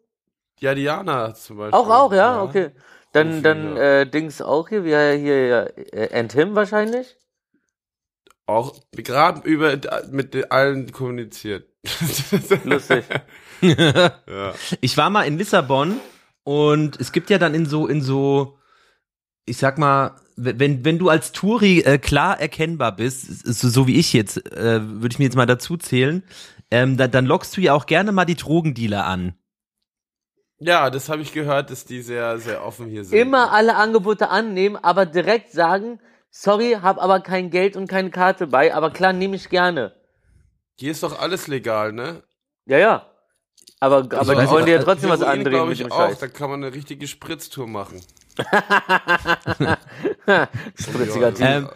Ja, Diana zum Beispiel. Auch, auch, ja, okay. Dann, So dann, äh, Dings auch hier, wie er hier, ja, äh, and him wahrscheinlich? Auch gerade über mit allen kommuniziert. Lustig. Ja. Ich war mal in Lissabon und es gibt ja dann in so, in so, ich sag mal, wenn, wenn du als Touri äh, klar erkennbar bist, so, so wie ich jetzt, äh, würde ich mir jetzt mal dazu zählen, ähm, da, dann lockst du ja auch gerne mal die Drogendealer an. Ja, das habe ich gehört, dass die sehr, sehr offen hier sind. Immer alle Angebote annehmen, aber direkt sagen, sorry, hab aber kein Geld und keine Karte bei, aber klar, nehme ich gerne. Hier ist doch alles legal, ne? Ja, ja. Aber, aber die wollen dir ja was- trotzdem was andrehen glaub mit ich dem auch. Da kann man eine richtige Spritztour machen. Spritziger Typ. Ähm,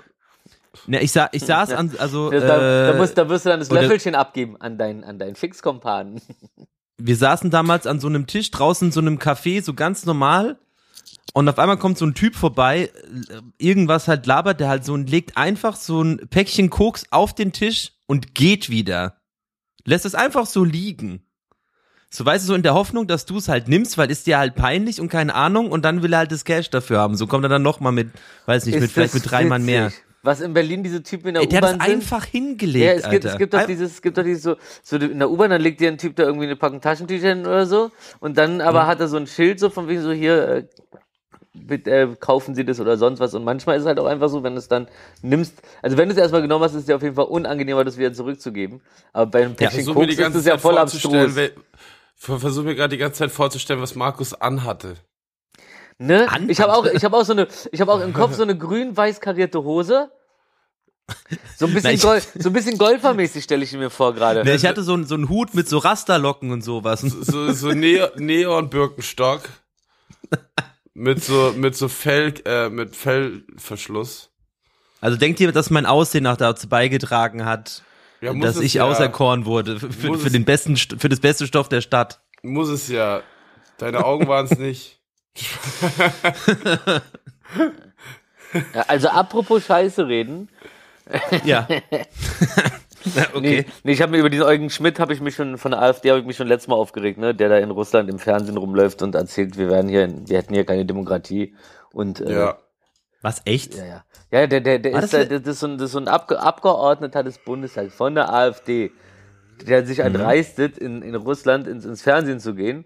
Ne, ich, sa ich saß an, also Das- da, da, äh, musst, da wirst du dann das oder- Löffelchen abgeben an deinen, an deinen Fixkompanen. wir saßen damals an so einem Tisch draußen in so einem Café, so ganz normal. Und auf einmal kommt so ein Typ vorbei, äh, irgendwas halt labert, der halt so und legt einfach so ein Päckchen Koks auf den Tisch und geht wieder. lässt es einfach so liegen. So weißt du, so in der Hoffnung, dass du es halt nimmst, weil ist dir halt peinlich und keine Ahnung und dann will er halt das Cash dafür haben. So kommt er dann nochmal mit, weiß nicht, Ist mit vielleicht mit drei Mann mehr. Was in Berlin diese Typen in der Ey, der hat U-Bahn einfach hingelegt, Ja, es gibt, Alter. es gibt doch dieses, es gibt doch dieses so, so in der U-Bahn, dann legt dir ein Typ da irgendwie eine Packung Taschentücher hin oder so und dann aber Mhm. hat er so ein Schild so von wegen so hier, äh, bitte, äh, kaufen Sie das oder sonst was und manchmal ist es halt auch einfach so, wenn du es dann nimmst, also wenn du es erstmal genommen hast, ist es dir auf jeden Fall unangenehmer, das wieder zurückzugeben, aber bei einem Päckchen Koks die ist es ja voll abstrus. Wel- ver- versuch mir gerade die ganze Zeit vorzustellen, was Markus anhatte. Ne? Anhand. Ich habe auch, ich habe auch so eine, ich habe auch im Kopf so eine grün-weiß karierte Hose. So ein bisschen, Gol so ein bisschen Golfermäßig stelle ich mir vor gerade. Ne, ich hatte so, einen- so einen Hut mit so Rasterlocken und sowas. So, so ne Neon-Birkenstock. mit so, mit so Fell, äh, mit Fellverschluss. Also denkt ihr, dass mein Aussehen noch dazu beigetragen hat, Ja, muss dass ich ja. auserkoren wurde für, für, den besten, St- für das beste Stoff der Stadt? Muss es ja. Deine Augen waren es nicht. Ja, Also apropos Scheiße reden. Ja. Na, okay. Nee, nee ich habe mir über diesen Eugen Schmidt habe ich mich schon von der AfD habe ich mich schon letztes Mal aufgeregt, ne, der da in Russland im Fernsehen rumläuft und erzählt, wir werden hier, wir hätten hier keine Demokratie und äh, Ja. Was, echt? ja, ja, ja, der, der, der War ist, das da, das ist so ein, das ist so ein Abge Abgeordneter des Bundestags von der AfD, der Mhm. sich erdreistet, in, in Russland ins, ins Fernsehen zu gehen,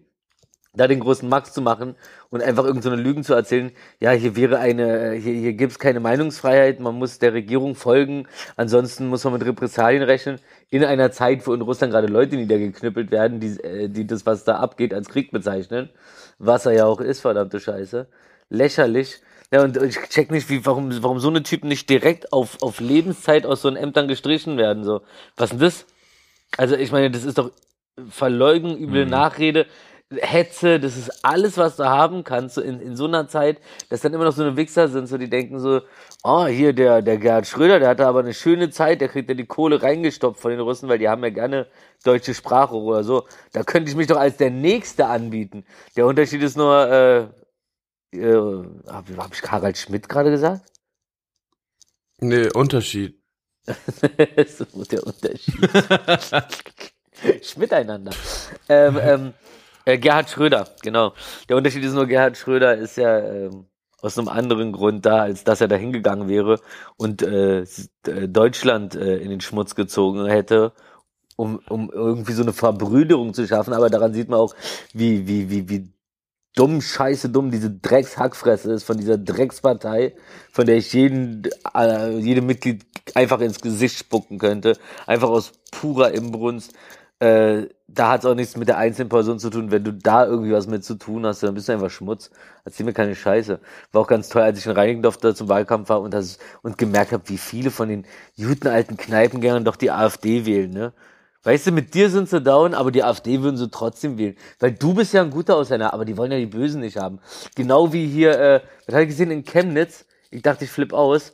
da den großen Max zu machen und einfach irgend so Lügen zu erzählen, ja, hier wäre eine, hier, hier gibt's keine Meinungsfreiheit, man muss der Regierung folgen, ansonsten muss man mit Repressalien rechnen, in einer Zeit, wo in Russland gerade Leute niedergeknüppelt werden, die, äh, die das, was da abgeht, als Krieg bezeichnen, was er ja auch ist, verdammte Scheiße. Lächerlich. Ja, und ich check nicht, wie, warum, warum so eine Typen nicht direkt auf, auf Lebenszeit aus so einen Ämtern gestrichen werden, so. Was denn das? Also, ich meine, das ist doch Verleugen, üble Nachrede, Hetze, das ist alles, was du haben kannst, so in, in so einer Zeit, dass dann immer noch so eine Wichser sind, so die denken so, oh, hier, der, der Gerhard Schröder, der hatte aber eine schöne Zeit, der kriegt ja die Kohle reingestopft von den Russen, weil die haben ja gerne deutsche Sprache oder so. Da könnte ich mich doch als der Nächste anbieten. Der Unterschied ist nur, äh, äh, habe hab ich Harald Schmidt gerade gesagt? Nee, Unterschied. so der Unterschied. Schmiteinander. Ähm, ähm, äh, Gerhard Schröder, genau. Der Unterschied ist nur, Gerhard Schröder ist ja ähm, aus einem anderen Grund da, als dass er da hingegangen wäre und äh, äh, Deutschland äh, in den Schmutz gezogen hätte, um, um irgendwie so eine Verbrüderung zu schaffen. Aber daran sieht man auch, wie, wie, wie, wie dumm, scheiße dumm diese Dreckshackfresse ist von dieser Dreckspartei, von der ich jeden, äh, jedem Mitglied einfach ins Gesicht spucken könnte. Einfach aus purer Imbrunst. Äh, da hat es auch nichts mit der einzelnen Person zu tun. Wenn du da irgendwie was mit zu tun hast, dann bist du einfach Schmutz. Erzähl mir keine Scheiße. War auch ganz toll, als ich in Reinigendorf da zum Wahlkampf war und, das, und gemerkt habe, wie viele von den guten alten Kneipengängern doch die AfD wählen, ne? Weißt du, mit dir sind sie down, aber die AfD würden sie trotzdem wählen. Weil du bist ja ein guter Ausländer, aber die wollen ja die Bösen nicht haben. Genau wie hier, äh, was habe ich gesehen in Chemnitz? Ich dachte, ich flipp aus.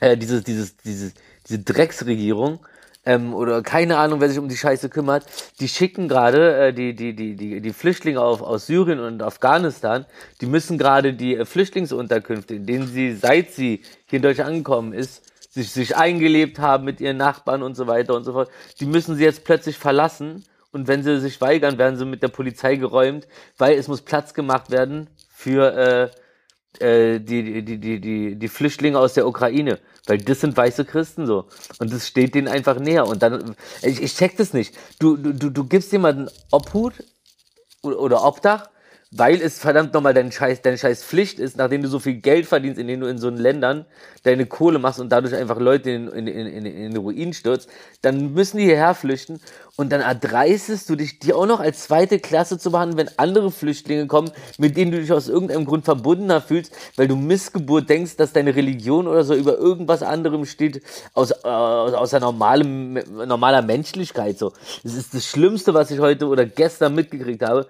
Äh, dieses, dieses, dieses, diese Drecksregierung, ähm, oder keine Ahnung, wer sich um die Scheiße kümmert, die schicken gerade äh, die, die, die, die, die Flüchtlinge auf, aus Syrien und Afghanistan, die müssen gerade die äh, Flüchtlingsunterkünfte, in denen sie, seit sie hier in Deutschland angekommen ist, sich, sich eingelebt haben mit ihren Nachbarn und so weiter und so fort, die müssen sie jetzt plötzlich verlassen und wenn sie sich weigern, werden sie mit der Polizei geräumt, weil es muss Platz gemacht werden für äh, äh, die, die, die, die, die Flüchtlinge aus der Ukraine. Weil das sind weiße Christen so. Und das steht denen einfach näher. Und dann, ich, ich check das nicht. Du, du, du, gibst jemanden Obhut oder Obdach, weil es verdammt nochmal dein Scheiß, deine scheiß Pflicht ist, nachdem du so viel Geld verdienst, indem du in so Ländern deine Kohle machst und dadurch einfach Leute in, in, in, in, in den Ruin stürzt, dann müssen die hierher flüchten und dann erdreistest du dich, die auch noch als zweite Klasse zu behandeln, wenn andere Flüchtlinge kommen, mit denen du dich aus irgendeinem Grund verbundener fühlst, weil du Missgeburt denkst, dass deine Religion oder so über irgendwas anderem steht, aus, äh, aus, aus einer normalen, normaler Menschlichkeit so. Das ist das Schlimmste, was ich heute oder gestern mitgekriegt habe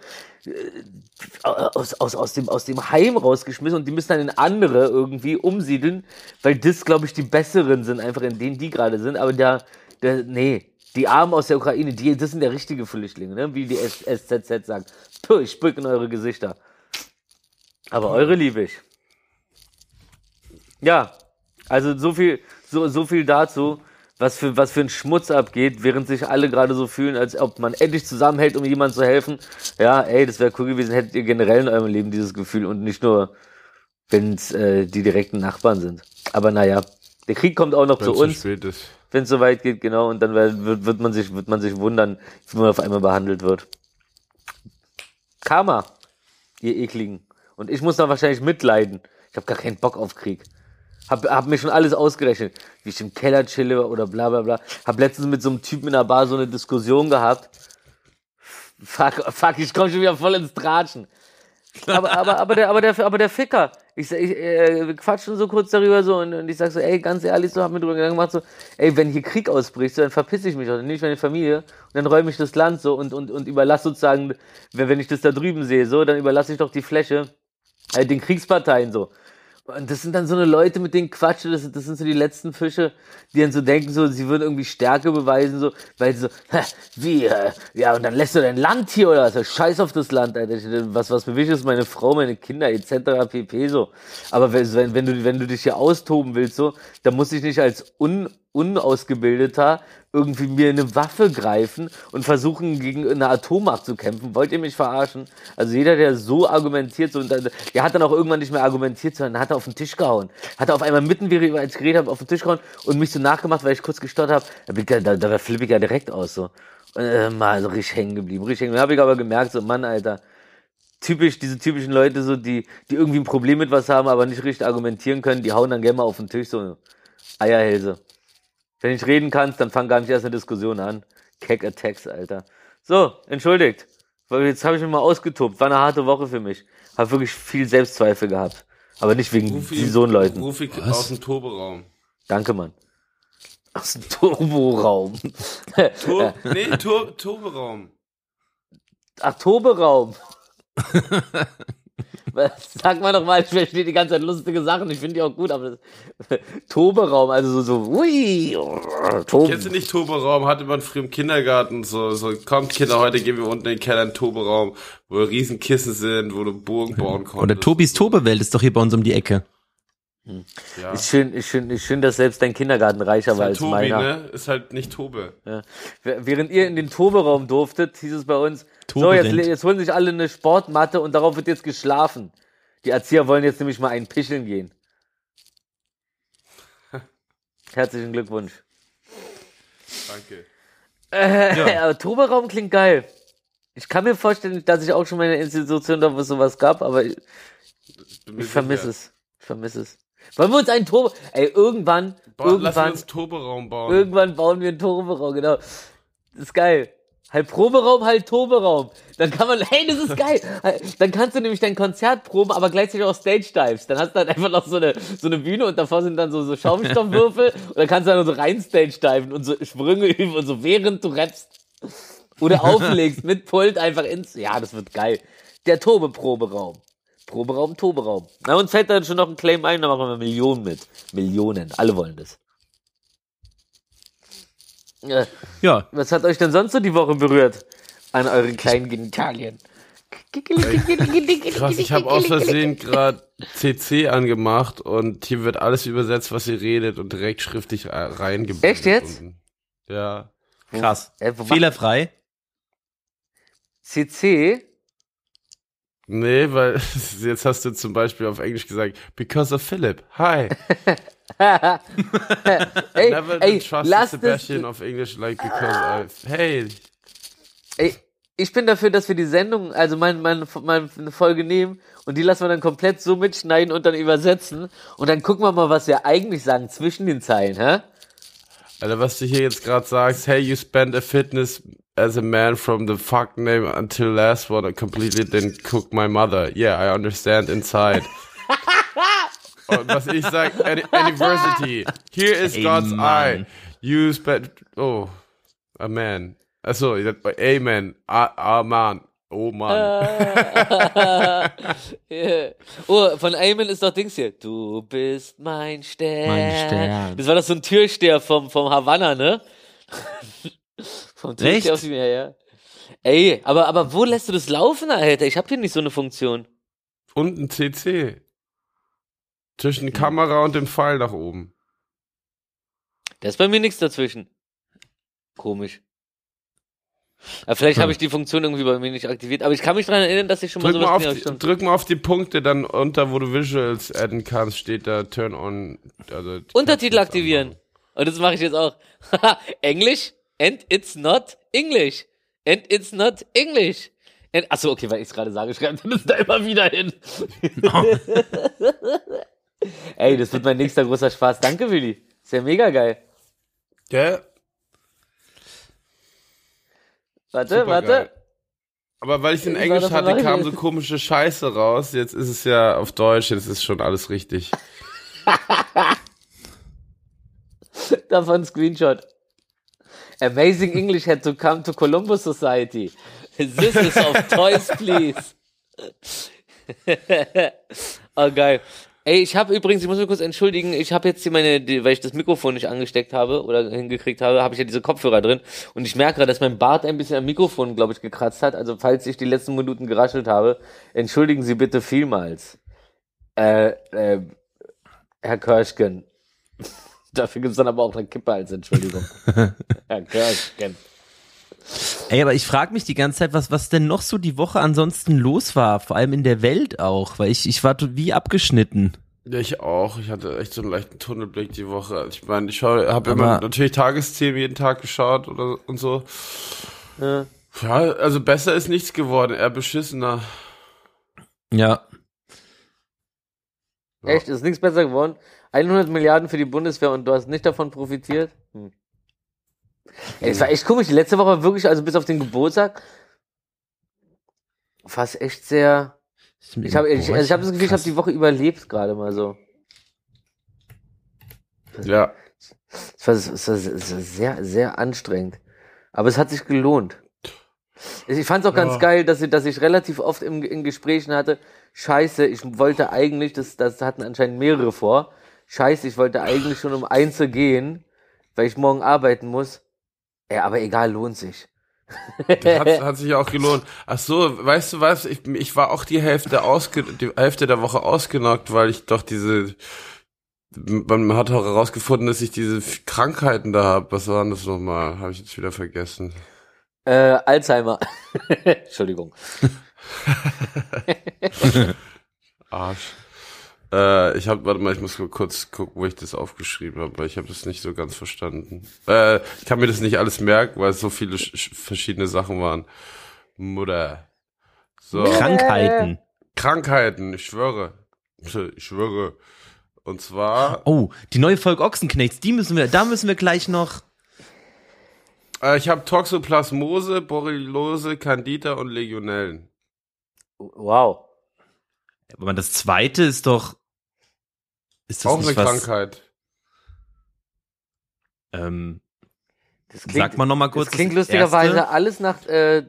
aus, aus, aus, dem, aus dem Heim rausgeschmissen und die müssen dann in andere irgendwie umsiedeln, weil das, glaube ich, die besseren sind, einfach in denen die gerade sind. Aber der, der, nee, die Armen aus der Ukraine, die, das sind der richtige Flüchtlinge, ne? wie die SZZ sagt. Puh, ich spuck in eure Gesichter. Aber eure liebe ich. Ja, also so viel, so, so viel dazu. Was für, was für ein Schmutz abgeht, während sich alle gerade so fühlen, als ob man endlich zusammenhält, um jemandem zu helfen. Ja, ey, das wäre cool gewesen, hättet ihr generell in eurem Leben dieses Gefühl und nicht nur, wenn es äh, die direkten Nachbarn sind. Aber naja, der Krieg kommt auch noch Wenn zu uns, wenn es soweit geht, genau, und dann wird, wird, man sich, wird man sich wundern, wie man auf einmal behandelt wird. Karma, ihr ekligen. Und ich muss dann wahrscheinlich mitleiden. Ich habe gar keinen Bock auf Krieg. Hab, hab mir schon alles ausgerechnet, wie ich im Keller chille oder bla bla bla. Hab letztens mit so einem Typen in der Bar so eine Diskussion gehabt. Fuck, fuck, ich komme schon wieder voll ins Tratschen. Aber, aber, aber, der, aber, der, aber der Ficker, ich, ich äh, wir quatschen so kurz darüber so und, und ich sag so, ey, ganz ehrlich, so hab mir drüber Gedanken gemacht, so, ey, wenn hier Krieg ausbricht, so, dann verpiss ich mich dann nehme ich meine Familie und dann räume ich das Land so und, und, und überlasse sozusagen, wenn, wenn ich das da drüben sehe, so, dann überlasse ich doch die Fläche äh, den Kriegsparteien so. Und das sind dann so eine Leute, mit denen quatsche, das, das sind so die letzten Fische, die dann so denken, so, sie würden irgendwie Stärke beweisen, so, weil sie so, "Hä, wie, äh, ja, und dann lässt du dein Land hier oder was? Scheiß auf das Land, Alter. Was, was bewegt ist meine Frau, meine Kinder, etc. pp. so. Aber wenn, wenn, wenn du, wenn du dich hier austoben willst, so, dann muss ich nicht als un, unausgebildeter irgendwie mir eine Waffe greifen und versuchen, gegen eine Atommacht zu kämpfen. Wollt ihr mich verarschen? Also jeder, der so argumentiert, so, der hat dann auch irgendwann nicht mehr argumentiert, sondern hat auf den Tisch gehauen. Hat auf einmal mitten, wie ich geredet habe, auf den Tisch gehauen und mich so nachgemacht, weil ich kurz gestottert habe. Da, da, da flippe ich ja direkt aus, so. Und, äh, mal so richtig hängen geblieben, richtig hängen. Da habe ich aber gemerkt, so, Mann, Alter, typisch, diese typischen Leute, so, die, die irgendwie ein Problem mit was haben, aber nicht richtig argumentieren können, die hauen dann gerne mal auf den Tisch, so, Eierhälse. Wenn ich reden kannst, dann fang gar nicht erst eine Diskussion an. Keck Attacks, Alter. So, entschuldigt. Weil jetzt habe ich mich mal ausgetobt. War eine harte Woche für mich. Hab wirklich viel Selbstzweifel gehabt. Aber nicht wegen Rufi, so Leuten. Rufi aus dem Turberaum. Danke, Mann. Aus dem Turboraum. Tur nee, Tur Turberaum. Ach, Toberaum. Sag mal doch mal, ich verstehe die ganze Zeit lustige Sachen, ich finde die auch gut, aber das, Toberaum, also so, so, ui, Toben. Kennst du nicht Turberaum? Hatte man früher im Kindergarten so, so, kommt Kinder, heute gehen wir unten in den Keller in den Turberaum, wo riesen Kissen sind, wo du Burgen bauen konntest. Oder Tobis Tobewelt ist doch hier bei uns um die Ecke. Ja. Ist schön, ist schön, ist schön, dass selbst dein Kindergarten reicher Ist war halt als Tobi, meiner. ne? Ist halt nicht Tobe. Ja. Während ihr in den Toberaum durftet, hieß es bei uns, so, Toberent. jetzt, jetzt holen sich alle eine Sportmatte und darauf wird jetzt geschlafen. Die Erzieher wollen jetzt nämlich mal einen Picheln gehen. Herzlichen Glückwunsch. Danke. Äh, aber Toberaum klingt geil. Ich kann mir vorstellen, dass ich auch schon mal in einer Institution da, wo es sowas gab, aber ich, ich vermisse es. Ich vermisse es. Wollen wir uns einen Tober... Ey, irgendwann, Ba lass irgendwann, uns Toberaum bauen. irgendwann bauen wir einen Toberaum, genau. Das ist geil. Halb Proberaum, halb Toberaum. Dann kann man, hey, das ist geil. Dann kannst du nämlich dein Konzert proben, aber gleichzeitig auch Stage Dives. Dann hast du dann einfach noch so eine, so eine Bühne und davor sind dann so, so Schaumstoffwürfel und dann kannst du dann so rein Stage diven und so Sprünge üben und so während du rappst. Oder auflegst mit Pult einfach ins, ja, das wird geil. Der Tobe-Proberaum. Proberaum, Toberaum. Na, uns fällt dann schon noch ein Claim ein, da machen wir Millionen mit. Millionen. Alle wollen das. Äh, Ja, was hat euch denn sonst so die Woche berührt? An euren kleinen Genitalien. Krass, ich habe aus Versehen gerade CC angemacht und hier wird alles übersetzt, was ihr redet und direkt schriftlich äh, reingebaut. Echt jetzt? Ja. krass. Äh, Fehlerfrei. CC? Nee, weil jetzt hast du zum Beispiel auf Englisch gesagt, because of Philip. Hi. Ey, Never ey, trust Sebastian of English like because I. Hey. ey, ich bin dafür, dass wir die Sendung, also meine mein, mein, eine Folge nehmen und die lassen wir dann komplett so mitschneiden und dann übersetzen und dann gucken wir mal, was wir eigentlich sagen zwischen den Zeilen, hä? Alter, was du hier jetzt gerade sagst, hey, you spent a fitness as a man from the fuck name until last one and completely didn't cook my mother. Yeah, I understand inside. Und was ich sag, Ani- Anniversary. Here is Ey, God's eye. You spent, oh, a man. Achso, Amen. Ah, ah, man. Oh, Mann. Yeah. Oh, von Eamon ist doch Dings hier. Du bist mein Stern. Mein Stern. Das war doch so ein Türsteher vom, vom Havanna, ne? Vom Türsteher Echt? aus dem her, ja. Ey, aber, aber wo lässt du das laufen, Alter? Ich hab hier nicht so eine Funktion. Und ein CC. Zwischen Kamera und dem Pfeil nach oben. Da ist bei mir nichts dazwischen. Komisch. Aber vielleicht Hm. habe ich die Funktion irgendwie bei mir nicht aktiviert. Aber ich kann mich daran erinnern, dass ich schon mal Drück mal, sowas auf ja, die, drück mal auf die Punkte dann unter, wo du Visuals adden kannst, steht da Turn on. Also Untertitel aktivieren. anmachen. Und das mache ich jetzt auch. Englisch and it's not English. And it's not English. And, achso, okay, weil ich es gerade sage, schreibt das da immer wieder hin. Ey, das wird mein nächster großer Spaß. Danke, Willi. Ist ja mega geil. Gell? Warte, Super warte. geil. Aber weil ich in Englisch hatte, kam so komische Scheiße raus. Jetzt ist es ja auf Deutsch, jetzt ist schon alles richtig. Davon Screenshot. Amazing English had to come to Columbus Society. This is of toys, please. oh, geil. Ey, ich habe übrigens, ich muss mich kurz entschuldigen, ich habe jetzt hier meine, die, weil ich das Mikrofon nicht angesteckt habe oder hingekriegt habe, habe ich ja diese Kopfhörer drin und ich merke gerade, dass mein Bart ein bisschen am Mikrofon, glaube ich, gekratzt hat. Also falls ich die letzten Minuten geraschelt habe, entschuldigen Sie bitte vielmals. Äh, äh, Herr Körschgen. Dafür gibt's dann aber auch eine Kippe als Entschuldigung. Herr Körschgen. Ey, aber ich frage mich die ganze Zeit, was, was denn noch so die Woche ansonsten los war, vor allem in der Welt auch, weil ich, ich war wie abgeschnitten. Ja, ich auch. Ich hatte echt so einen leichten Tunnelblick die Woche. Ich meine, ich habe immer natürlich Tagesthemen jeden Tag geschaut oder und so. Ja. Ja, also besser ist nichts geworden, eher beschissener. Ja. Ja. Echt, ist nichts besser geworden. 100 Milliarden für die Bundeswehr und du hast nicht davon profitiert? Hm. Ey, es war echt komisch. Die letzte Woche war wirklich, also bis auf den Geburtstag, fast echt sehr. Ich habe ich, also ich hab das Gefühl, ich habe die Woche überlebt gerade mal so. Ja. Es war, es war es war sehr, sehr anstrengend. Aber es hat sich gelohnt. Ich fand es auch ganz Ja. geil, dass ich, dass ich relativ oft im, in Gesprächen hatte, scheiße, ich wollte eigentlich, das, das hatten anscheinend mehrere vor, scheiße, ich wollte eigentlich schon um eins Uhr gehen, weil ich morgen arbeiten muss. Ja, aber egal, lohnt sich. Hat, hat sich auch gelohnt. Ach so, weißt du was? Ich, ich war auch die Hälfte ausge, die Hälfte der Woche ausgenockt, weil ich doch diese, man hat auch herausgefunden, dass ich diese Krankheiten da habe. Was waren das nochmal? Habe ich jetzt wieder vergessen. Äh, Alzheimer. Entschuldigung. Arsch. Äh, ich habe, warte mal, ich muss mal kurz gucken, wo ich das aufgeschrieben habe, weil ich habe das nicht so ganz verstanden. Äh, ich kann mir das nicht alles merken, weil es so viele sch sch- verschiedene Sachen waren. Mutter. So. Krankheiten. Krankheiten, ich schwöre. Ich schwöre. Und zwar, Oh, die neue Folge Ochsenknechts, die müssen wir, da müssen wir gleich noch. äh, ich habe Toxoplasmose, Borreliose, Candida und Legionellen. Wow. Aber das zweite ist doch. Ist das Auch eine was, Krankheit. Ähm, Das sag mal noch mal kurz. Das klingt das lustigerweise erste. alles nach äh,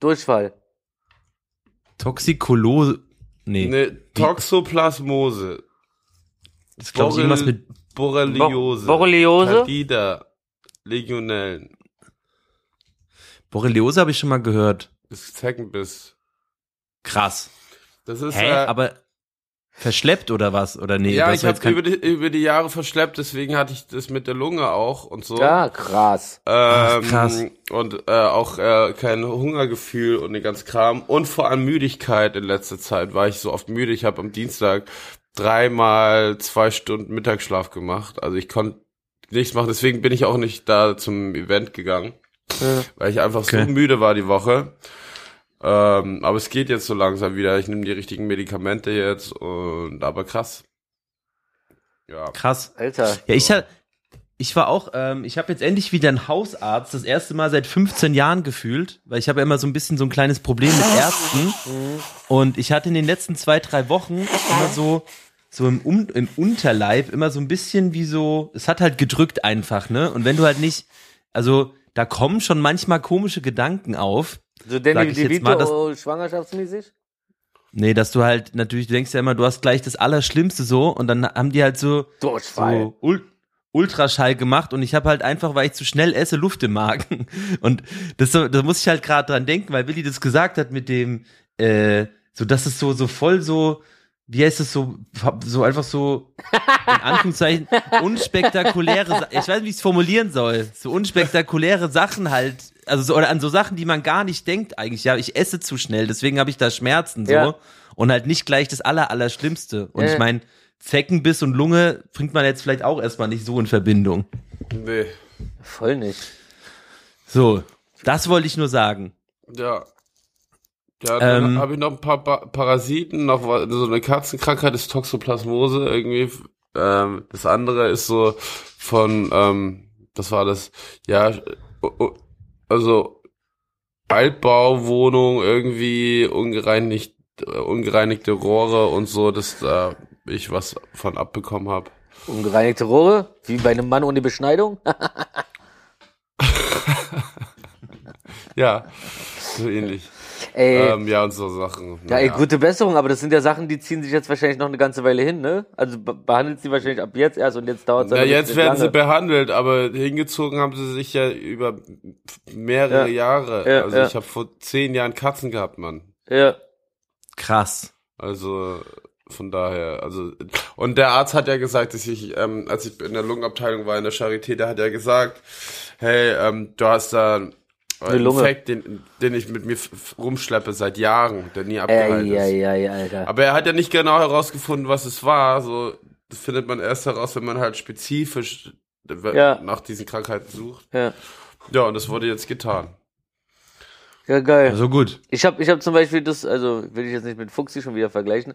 Durchfall. Toxikolose. Nee, Ne, Toxoplasmose, das glaube ich irgendwas mit. Borreliose, Bo Borreliose? Candida, Legionellen. Borreliose habe ich schon mal gehört. Das ist Zeckenbiss. Krass. Das ist, Hä? äh, Aber verschleppt oder was? Oder nee? ja, das ich habe über die, über die Jahre verschleppt, deswegen hatte ich das mit der Lunge auch und so. Ja, krass. Ähm, krass. Und äh, auch äh, kein Hungergefühl und den ganzen Kram. Und vor allem Müdigkeit in letzter Zeit war ich so oft müde. Ich habe am Dienstag dreimal zwei Stunden Mittagsschlaf gemacht. Also ich konnte nichts machen. Deswegen bin ich auch nicht da zum Event gegangen. Ja. Weil ich einfach Okay. so müde war die Woche. Ähm, aber es geht jetzt so langsam wieder. Ich nehme die richtigen Medikamente jetzt und aber krass. Ja. krass. Alter. Ja, ich hab, ich war auch, ähm, ich habe jetzt endlich wieder einen Hausarzt, das erste Mal seit 15 Jahren gefühlt, weil ich habe ja immer so ein bisschen so ein kleines Problem mit Ärzten. Und ich hatte in den letzten zwei, drei Wochen immer so, so im, um, im Unterleib immer so ein bisschen wie so, es hat halt gedrückt einfach, ne? Und wenn du halt nicht, also da kommen schon manchmal komische Gedanken auf. So Danny DeVito schwangerschaftsmäßig? Nee, dass du halt natürlich, du denkst ja immer, du hast gleich das Allerschlimmste so und dann haben die halt so, Durchfall. so Ul Ultraschall gemacht und ich habe halt einfach, weil ich zu schnell esse, Luft im Magen. Und das, da muss ich halt gerade dran denken, weil Willi das gesagt hat mit dem, äh, so dass es so, so voll so, wie heißt es so, so einfach so, in Anführungszeichen, unspektakuläre, Sa- ich weiß nicht, wie ich es formulieren soll, so unspektakuläre Sachen halt, also so, oder an so Sachen, die man gar nicht denkt eigentlich, ja, ich esse zu schnell, deswegen habe ich da Schmerzen, so, Ja. und halt nicht gleich das aller, Allerschlimmste. Und Ja. ich meine, Zeckenbiss und Lunge bringt man jetzt vielleicht auch erstmal nicht so in Verbindung. Nee. Voll nicht. So, das wollte ich nur sagen. Ja. Ja, dann Ähm. habe ich noch ein paar ba Parasiten, noch so eine Katzenkrankheit ist Toxoplasmose irgendwie. Ähm, das andere ist so von, ähm, das war das, ja, also Altbauwohnung irgendwie ungereinigt, äh, ungereinigte Rohre und so, dass da ich was von abbekommen habe. Ungereinigte Rohre, wie bei einem Mann ohne Beschneidung. Ja, so ähnlich. Ey, Ähm, ja, und so Sachen. ja, ey, Naja. gute Besserung, aber das sind ja Sachen, die ziehen sich jetzt wahrscheinlich noch eine ganze Weile hin, ne? Also be behandelt sie wahrscheinlich ab jetzt erst und jetzt dauert es Na, jetzt werden sie lange. behandelt, aber hingezogen haben sie sich ja über mehrere Ja. Jahre. Ja, also ja. ich habe vor zehn Jahren Katzen gehabt, Mann. Ja. Krass. Also von daher, also und der Arzt hat ja gesagt, dass ich, ähm, als ich in der Lungenabteilung war in der Charité, der hat ja gesagt, hey, ähm, du hast da einen Lunge. Infekt, den, den ich mit mir rumschleppe seit Jahren, der nie abgeheilt Ey, ist. ey, ey, Alter. Aber er hat ja nicht genau herausgefunden, was es war. So, das findet man erst heraus, wenn man halt spezifisch äh, Ja. nach diesen Krankheiten sucht. Ja. Ja, und das wurde jetzt getan. Ja, geil. Also gut. Ich habe ich hab zum Beispiel das, also will ich jetzt nicht mit Fuchsi schon wieder vergleichen,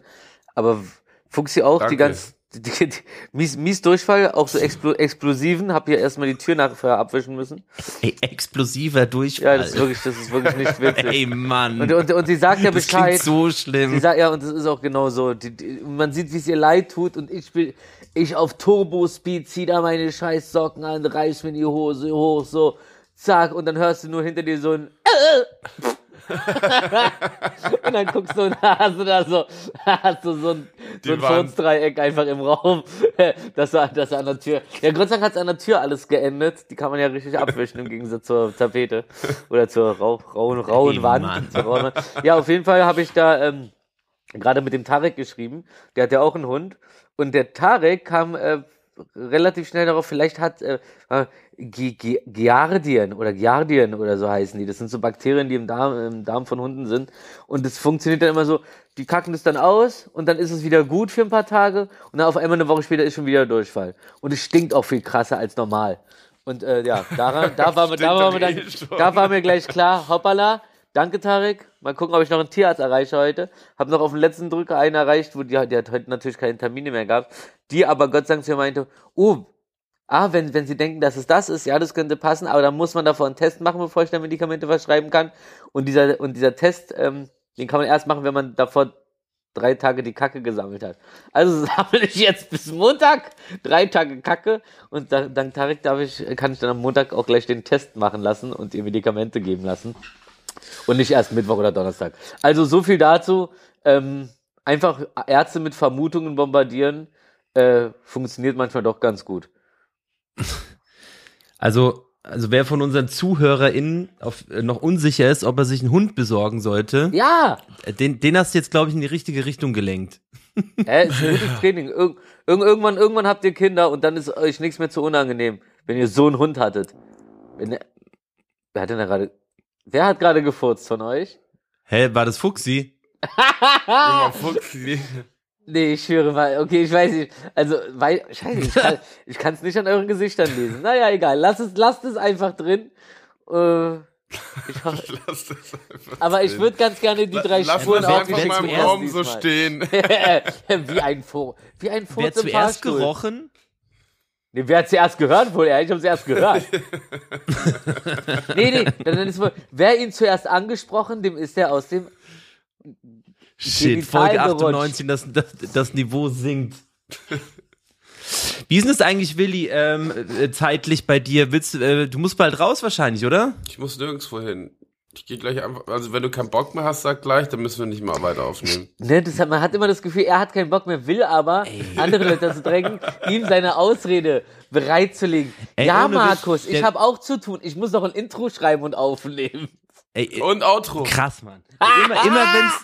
aber Fuchsi auch die Danke. die, die, die, mies, mies Durchfall, auch so explo, explosiven, hab hier erstmal die Tür nachher abwischen müssen. Ey, explosiver Durchfall. Ja, das ist wirklich, das ist wirklich nicht witzig. Ey, Mann. Und, und, und sie sagt ja das Bescheid. klingt so Sie schlimm. sagt, ja, und das ist auch genau so. Die, die, man sieht, wie es ihr leid tut und ich will, ich auf Turbo-Speed zieh da meine scheiß Socken an, reiß mir die Hose hoch, so, zack, und dann hörst du nur hinter dir so ein und dann guckst du und hast du da so, hast du so ein, so ein Die Wand. Furzdreieck einfach im Raum, das war, das war an der Tür. Ja, Gott sei Dank hat's an der Tür alles geendet. Die kann man ja richtig abwischen im Gegensatz zur Tapete oder zur rau, rauen, rauen Ey, Wand. Rauen. Ja, auf jeden Fall habe ich da ähm, gerade mit dem Tarek geschrieben. Der hat ja auch einen Hund. Und der Tarek kam äh, relativ schnell darauf, vielleicht hat äh, Giardien oder Giardien oder so heißen die. Das sind so Bakterien, die im Darm, im Darm von Hunden sind. Und das funktioniert dann immer so, die kacken das dann aus und dann ist es wieder gut für ein paar Tage und dann auf einmal eine Woche später ist schon wieder Durchfall. Und es stinkt auch viel krasser als normal. Und äh, ja, daran, da war mir, da war mir dann, eh da war mir gleich klar, hoppala, danke Tarek. Mal gucken, ob ich noch einen Tierarzt erreiche heute. Hab noch auf den letzten Drücker einen erreicht, wo die, die hat heute natürlich keine Termine mehr gehabt. Die aber Gott sei Dank zu mir meinte, oh, ah, wenn, wenn sie denken, dass es das ist, ja, das könnte passen, aber dann muss man davor einen Test machen, bevor ich dann Medikamente verschreiben kann. Und dieser, und dieser Test, ähm, den kann man erst machen, wenn man davor drei Tage die Kacke gesammelt hat. Also sammle ich jetzt bis Montag drei Tage Kacke und da, dank Tarek darf ich, kann ich dann am Montag auch gleich den Test machen lassen und ihr Medikamente geben lassen. Und nicht erst Mittwoch oder Donnerstag. Also so viel dazu. Ähm, einfach Ärzte mit Vermutungen bombardieren, äh, funktioniert manchmal doch ganz gut. Also, also wer von unseren ZuhörerInnen auf, äh, noch unsicher ist, ob er sich einen Hund besorgen sollte, Ja, äh, den, den hast du jetzt, glaube ich, in die richtige Richtung gelenkt. äh, ist ein gutes Training. Ir irg irgendwann, irgendwann habt ihr Kinder und dann ist euch nichts mehr zu unangenehm, wenn ihr so einen Hund hattet. Wenn wer hat denn da gerade, wer hat gerade gefurzt von euch? Hä, war das Fuchsi? Immer Fuchsi. Nee, ich schwöre mal, okay, ich weiß nicht. Also, weil, scheiße, ich kann ich kann's nicht an euren Gesichtern lesen. Naja, egal, lasst es, lasst es einfach drin. Äh, ich, ho- Lass das einfach aber ich drin. würde ganz gerne die drei Lass Spuren einfach mal im Raum so stehen. wie ein Furz, wie ein Furz Wer im zuerst Fahrstuhl. gerochen? Nee, wer hat zuerst gehört wohl? Ja, ich habe zuerst gehört. nee, nee, dann ist wohl, wer ihn zuerst angesprochen, dem ist er aus dem Shit, Folge gerutscht. 98, das, das, das Niveau sinkt. Wie ist denn das eigentlich, Willi, ähm, äh, zeitlich bei dir? Willst, du, äh, du musst bald raus wahrscheinlich, oder? Ich muss nirgendwo hin. Ich gehe gleich einfach, also wenn du keinen Bock mehr hast, sag gleich, dann müssen wir nicht mal weiter aufnehmen. Ne, das hat, man hat immer das Gefühl, er hat keinen Bock mehr, will aber andere Leute dazu drängen, ihm seine Ausrede bereitzulegen. Ey, ja, Markus, ich habe auch zu tun. Ich muss noch ein Intro schreiben und aufnehmen. Ey, äh, Und Outro. krass, Mann. Immer, immer wenn's,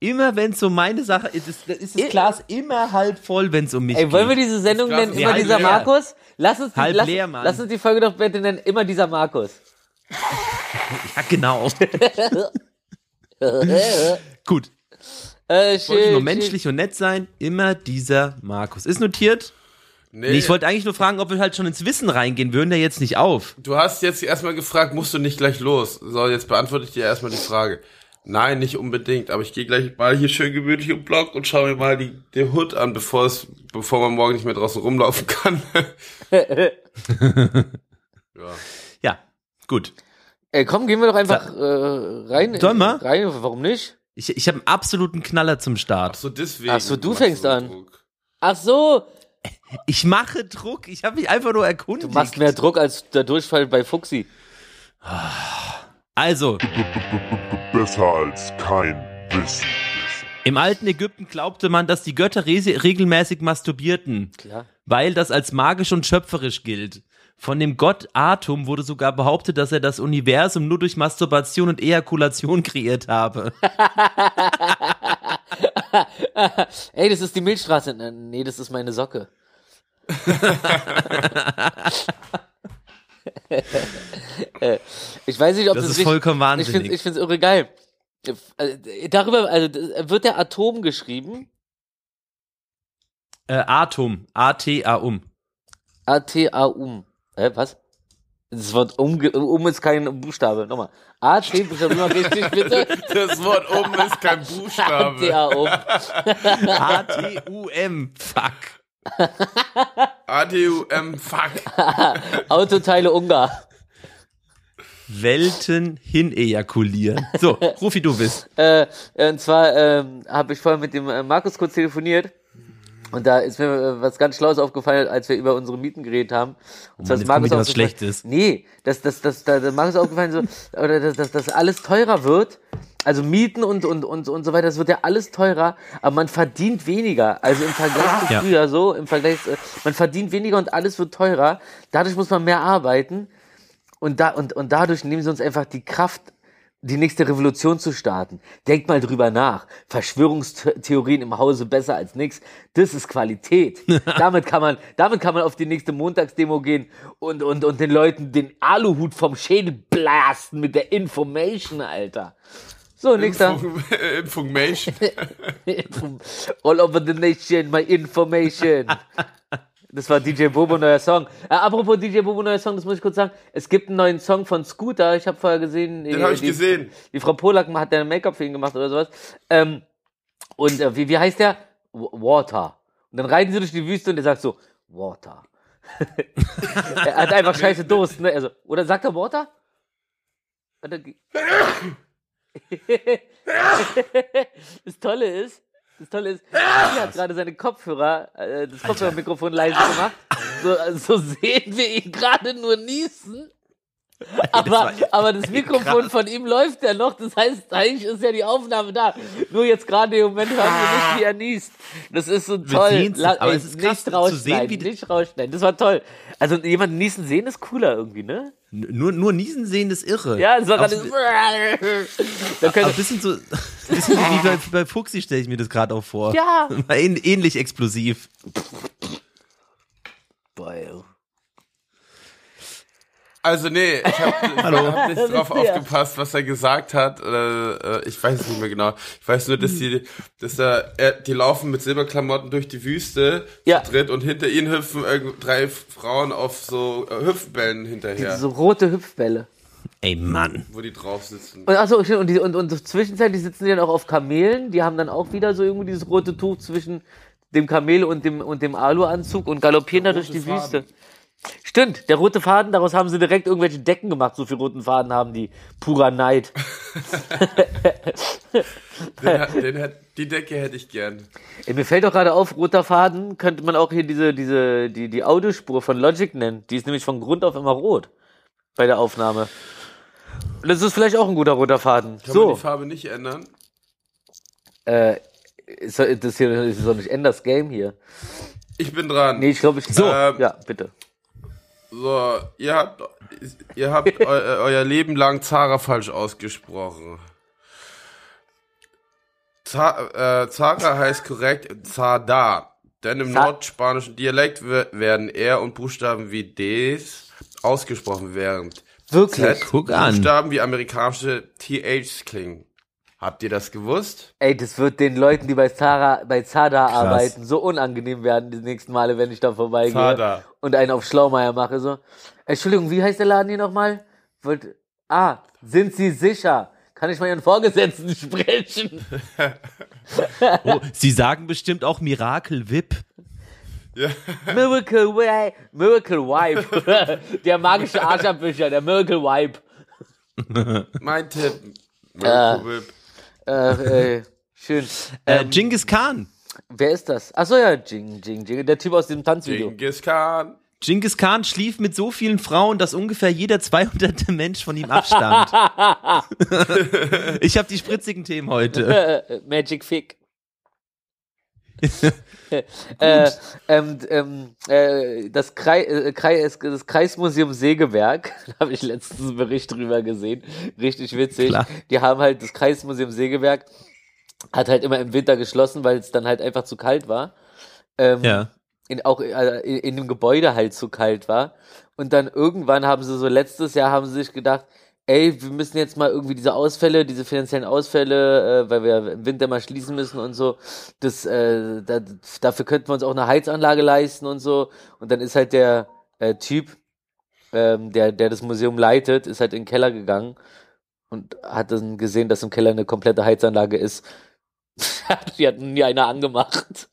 Immer wenn es um meine Sache ist, ist, ist das Glas immer halb voll, wenn es um mich Ey, wollen wir geht. diese Sendung nennen? Immer halb dieser leer. Markus? Lass uns die, Halb lass, leer, Mann. lass uns die Folge doch bitte nennen. Immer dieser Markus. Ja, genau. Gut. Äh, Ich wollte schön, nur schön. menschlich und nett sein. Immer dieser Markus. Ist notiert? Nee, Nee, ich wollte eigentlich nur fragen, ob wir halt schon ins Wissen reingehen. Wir hören ja jetzt nicht auf. du hast jetzt erstmal gefragt, musst du nicht gleich los? So, jetzt beantworte ich dir erstmal die Frage. Nein, nicht unbedingt, aber ich gehe gleich mal hier schön gemütlich im Block und schaue mir mal die, den Hood an, bevor es, bevor man morgen nicht mehr draußen rumlaufen kann. ja. Ja, gut. Ey, komm, gehen wir doch einfach äh, rein. Sollen wir? Rein, warum nicht? Ich, ich habe einen absoluten Knaller zum Ach Start. so, deswegen. Ach so, du fängst so an. Druck. Ach so, Ich mache Druck. Ich habe mich einfach nur du erkundigt. machst mehr Druck als der Durchfall bei Fuxi. Also, Besser als kein Wissen. im alten Ägypten glaubte man, dass die Götter re regelmäßig masturbierten, Klar. weil das als magisch und schöpferisch gilt. Von dem Gott Atum wurde sogar behauptet, dass er das Universum nur durch Masturbation und Ejakulation kreiert habe. Ey, das ist die Milchstraße. Äh, Nee, das ist meine Socke. Ich weiß nicht, ob Das das, ist richtig- vollkommen Ich finde wahnsinnig. ich find's irre geil. Äh, Darüber, also wird der Atom geschrieben? Äh, Atom. A-T-A-Um. A-T-A-Um. Hä, was? Das Wort um, um ist kein Buchstabe. Nochmal. A-T, Buchstabe mal richtig, bitte. Das Wort oben ist kein Buchstabe. A-T-A-Um. A-T-U-M. Fuck. A-D-U-M, fuck. Autoteile Ungar. Welten hin ejakulieren. So, Rufi, du bist. Äh, und zwar ähm, habe ich vorher mit dem äh, Markus kurz telefoniert. Und da ist mir äh, was ganz Schlaues aufgefallen, als wir über unsere Mieten geredet haben. Und zwar Mann, ist wieder was Schlechtes. Nee, dass das, das, da da Markus aufgefallen so, oder dass, dass das alles teurer wird. Also Mieten und, und, und, und so weiter, das wird ja alles teurer, aber man verdient weniger. Also im Vergleich zu Ja. früher so, im Vergleich, äh, man verdient weniger und alles wird teurer. Dadurch muss man mehr arbeiten. Und, da, und, und dadurch nehmen sie uns einfach die Kraft, die nächste Revolution zu starten. Denkt mal drüber nach. Verschwörungstheorien im Hause besser als nix. Das ist Qualität. damit kann man, damit kann man auf die nächste Montagsdemo gehen und, und, und den Leuten den Aluhut vom Schädel blasten mit der Information, Alter. So, nächster. Info- Information. All over the nation, my information. Das war DJ Bobo neuer Song. Äh, apropos DJ Bobo neuer Song, das muss ich kurz sagen. Es gibt einen neuen Song von Scooter. Ich habe vorher gesehen. Den habe ich die, gesehen. Die Frau Polak hat ja ein Make-up für ihn gemacht oder sowas. Ähm, und äh, wie, wie heißt der? W Water. Und dann reiten sie durch die Wüste und er sagt so, Water. er hat einfach scheiße Durst, ne? Also, oder sagt er Water? Er das Tolle ist, das Tolle ist, sie hat gerade seine Kopfhörer, äh, das Kopfhörermikrofon leise gemacht. So, also so sehen wir ihn gerade nur niesen. Aber, war- aber das Mikrofon krass. von ihm läuft ja noch, das heißt, eigentlich ist ja die Aufnahme da. Nur jetzt gerade im Moment hören wir nicht, wie er niest. Das ist so toll. aber ey, es ist krass nicht rausschneiden, sehen, nicht rausschneiden. Das war toll. Also jemanden niesen sehen ist cooler irgendwie, ne? Nur, nur Niesen sehen ist irre. Ja, das war gerade. ein bisschen so, bisschen wie bei, bei Fuxi stelle ich mir das gerade auch vor. Ja. Ähnlich explosiv. Boah. Also nee, ich habe hab nicht drauf aufgepasst, was er gesagt hat. Äh, ich weiß es nicht mehr genau. Ich weiß nur, dass die, dass er, die laufen mit Silberklamotten durch die Wüste Ja. zu dritt und hinter ihnen hüpfen irgend- drei Frauen auf so äh, Hüpfbällen hinterher, so rote Hüpfbälle. Ey, Mann. wo die drauf sitzen. Und achso, und, die, und, und zwischenzeitlich sitzen die dann auch auf Kamelen. Die haben dann auch wieder so irgendwie dieses rote Tuch zwischen dem Kamel und dem, und dem Aluanzug und galoppieren da durch die Faden. Wüste. Stimmt, der rote Faden, daraus haben sie direkt irgendwelche Decken gemacht. So viel roten Faden haben die. Purer Neid. Den, hat- den hat, die Decke hätte ich gern. Ey, mir fällt doch gerade auf, roter Faden könnte man auch hier diese, diese, die, die Audiospur von Logic nennen. Die ist nämlich von Grund auf immer rot. Bei der Aufnahme. Und das ist vielleicht auch ein guter roter Faden. Kann man so. die Farbe nicht ändern? Äh, ist, das hier ist doch nicht Enders Game hier. Ich bin dran. Nee, ich glaube, ich. So. Ja, bitte. So, ihr habt, ihr habt eu, euer Leben lang Zara falsch ausgesprochen. Za äh, Zara heißt korrekt Zada. Denn im Za- nordspanischen Dialekt wer- werden R und Buchstaben wie Ds ausgesprochen, während Wirklich? Z Guck an. Buchstaben wie amerikanische THs klingen. Habt ihr das gewusst? Ey, das wird den Leuten, die bei Zara, bei Zada arbeiten, so unangenehm werden die nächsten Male, wenn ich da vorbeigehe Zada. und einen auf Schlaumeier mache. So, Entschuldigung, wie heißt der Laden hier nochmal? Wollt, ah, sind Sie sicher? Kann ich mal Ihren Vorgesetzten sprechen? Oh, Sie sagen bestimmt auch Miracle Whip. Ja. Miracle Wipe, Miracle Wipe. der magische Arschabwischer, der Miracle Wipe. Mein Tipp. Äh. Äh, äh, schön. Äh, Ähm, Genghis Khan. wer ist das? Achso, ja, Jing, Jing, Jing. Der Typ aus dem Tanzvideo. Genghis Khan. Genghis Khan schlief mit so vielen Frauen, dass ungefähr jeder 200. Mensch von ihm abstammt. ich habe die spritzigen Themen heute. Magic Fick. äh, ähm, ähm, äh, das, Krei äh, Krei das Kreismuseum Segeberg, da habe ich letztens einen Bericht drüber gesehen, richtig witzig. Klar. Die haben halt das Kreismuseum Segeberg hat halt immer im Winter geschlossen, weil es dann halt einfach zu kalt war. Ähm, Ja. in, auch in, in dem Gebäude halt zu kalt war. Und dann irgendwann haben sie so letztes Jahr haben sie sich gedacht, ey, wir müssen jetzt mal irgendwie diese Ausfälle, diese finanziellen Ausfälle, äh, weil wir im Winter mal schließen müssen und so, das, äh, da, dafür könnten wir uns auch eine Heizanlage leisten und so. Und dann ist halt der äh, Typ, ähm, der, der das Museum leitet, ist halt in den Keller gegangen und hat dann gesehen, dass im Keller eine komplette Heizanlage ist. Die hat nie einer angemacht.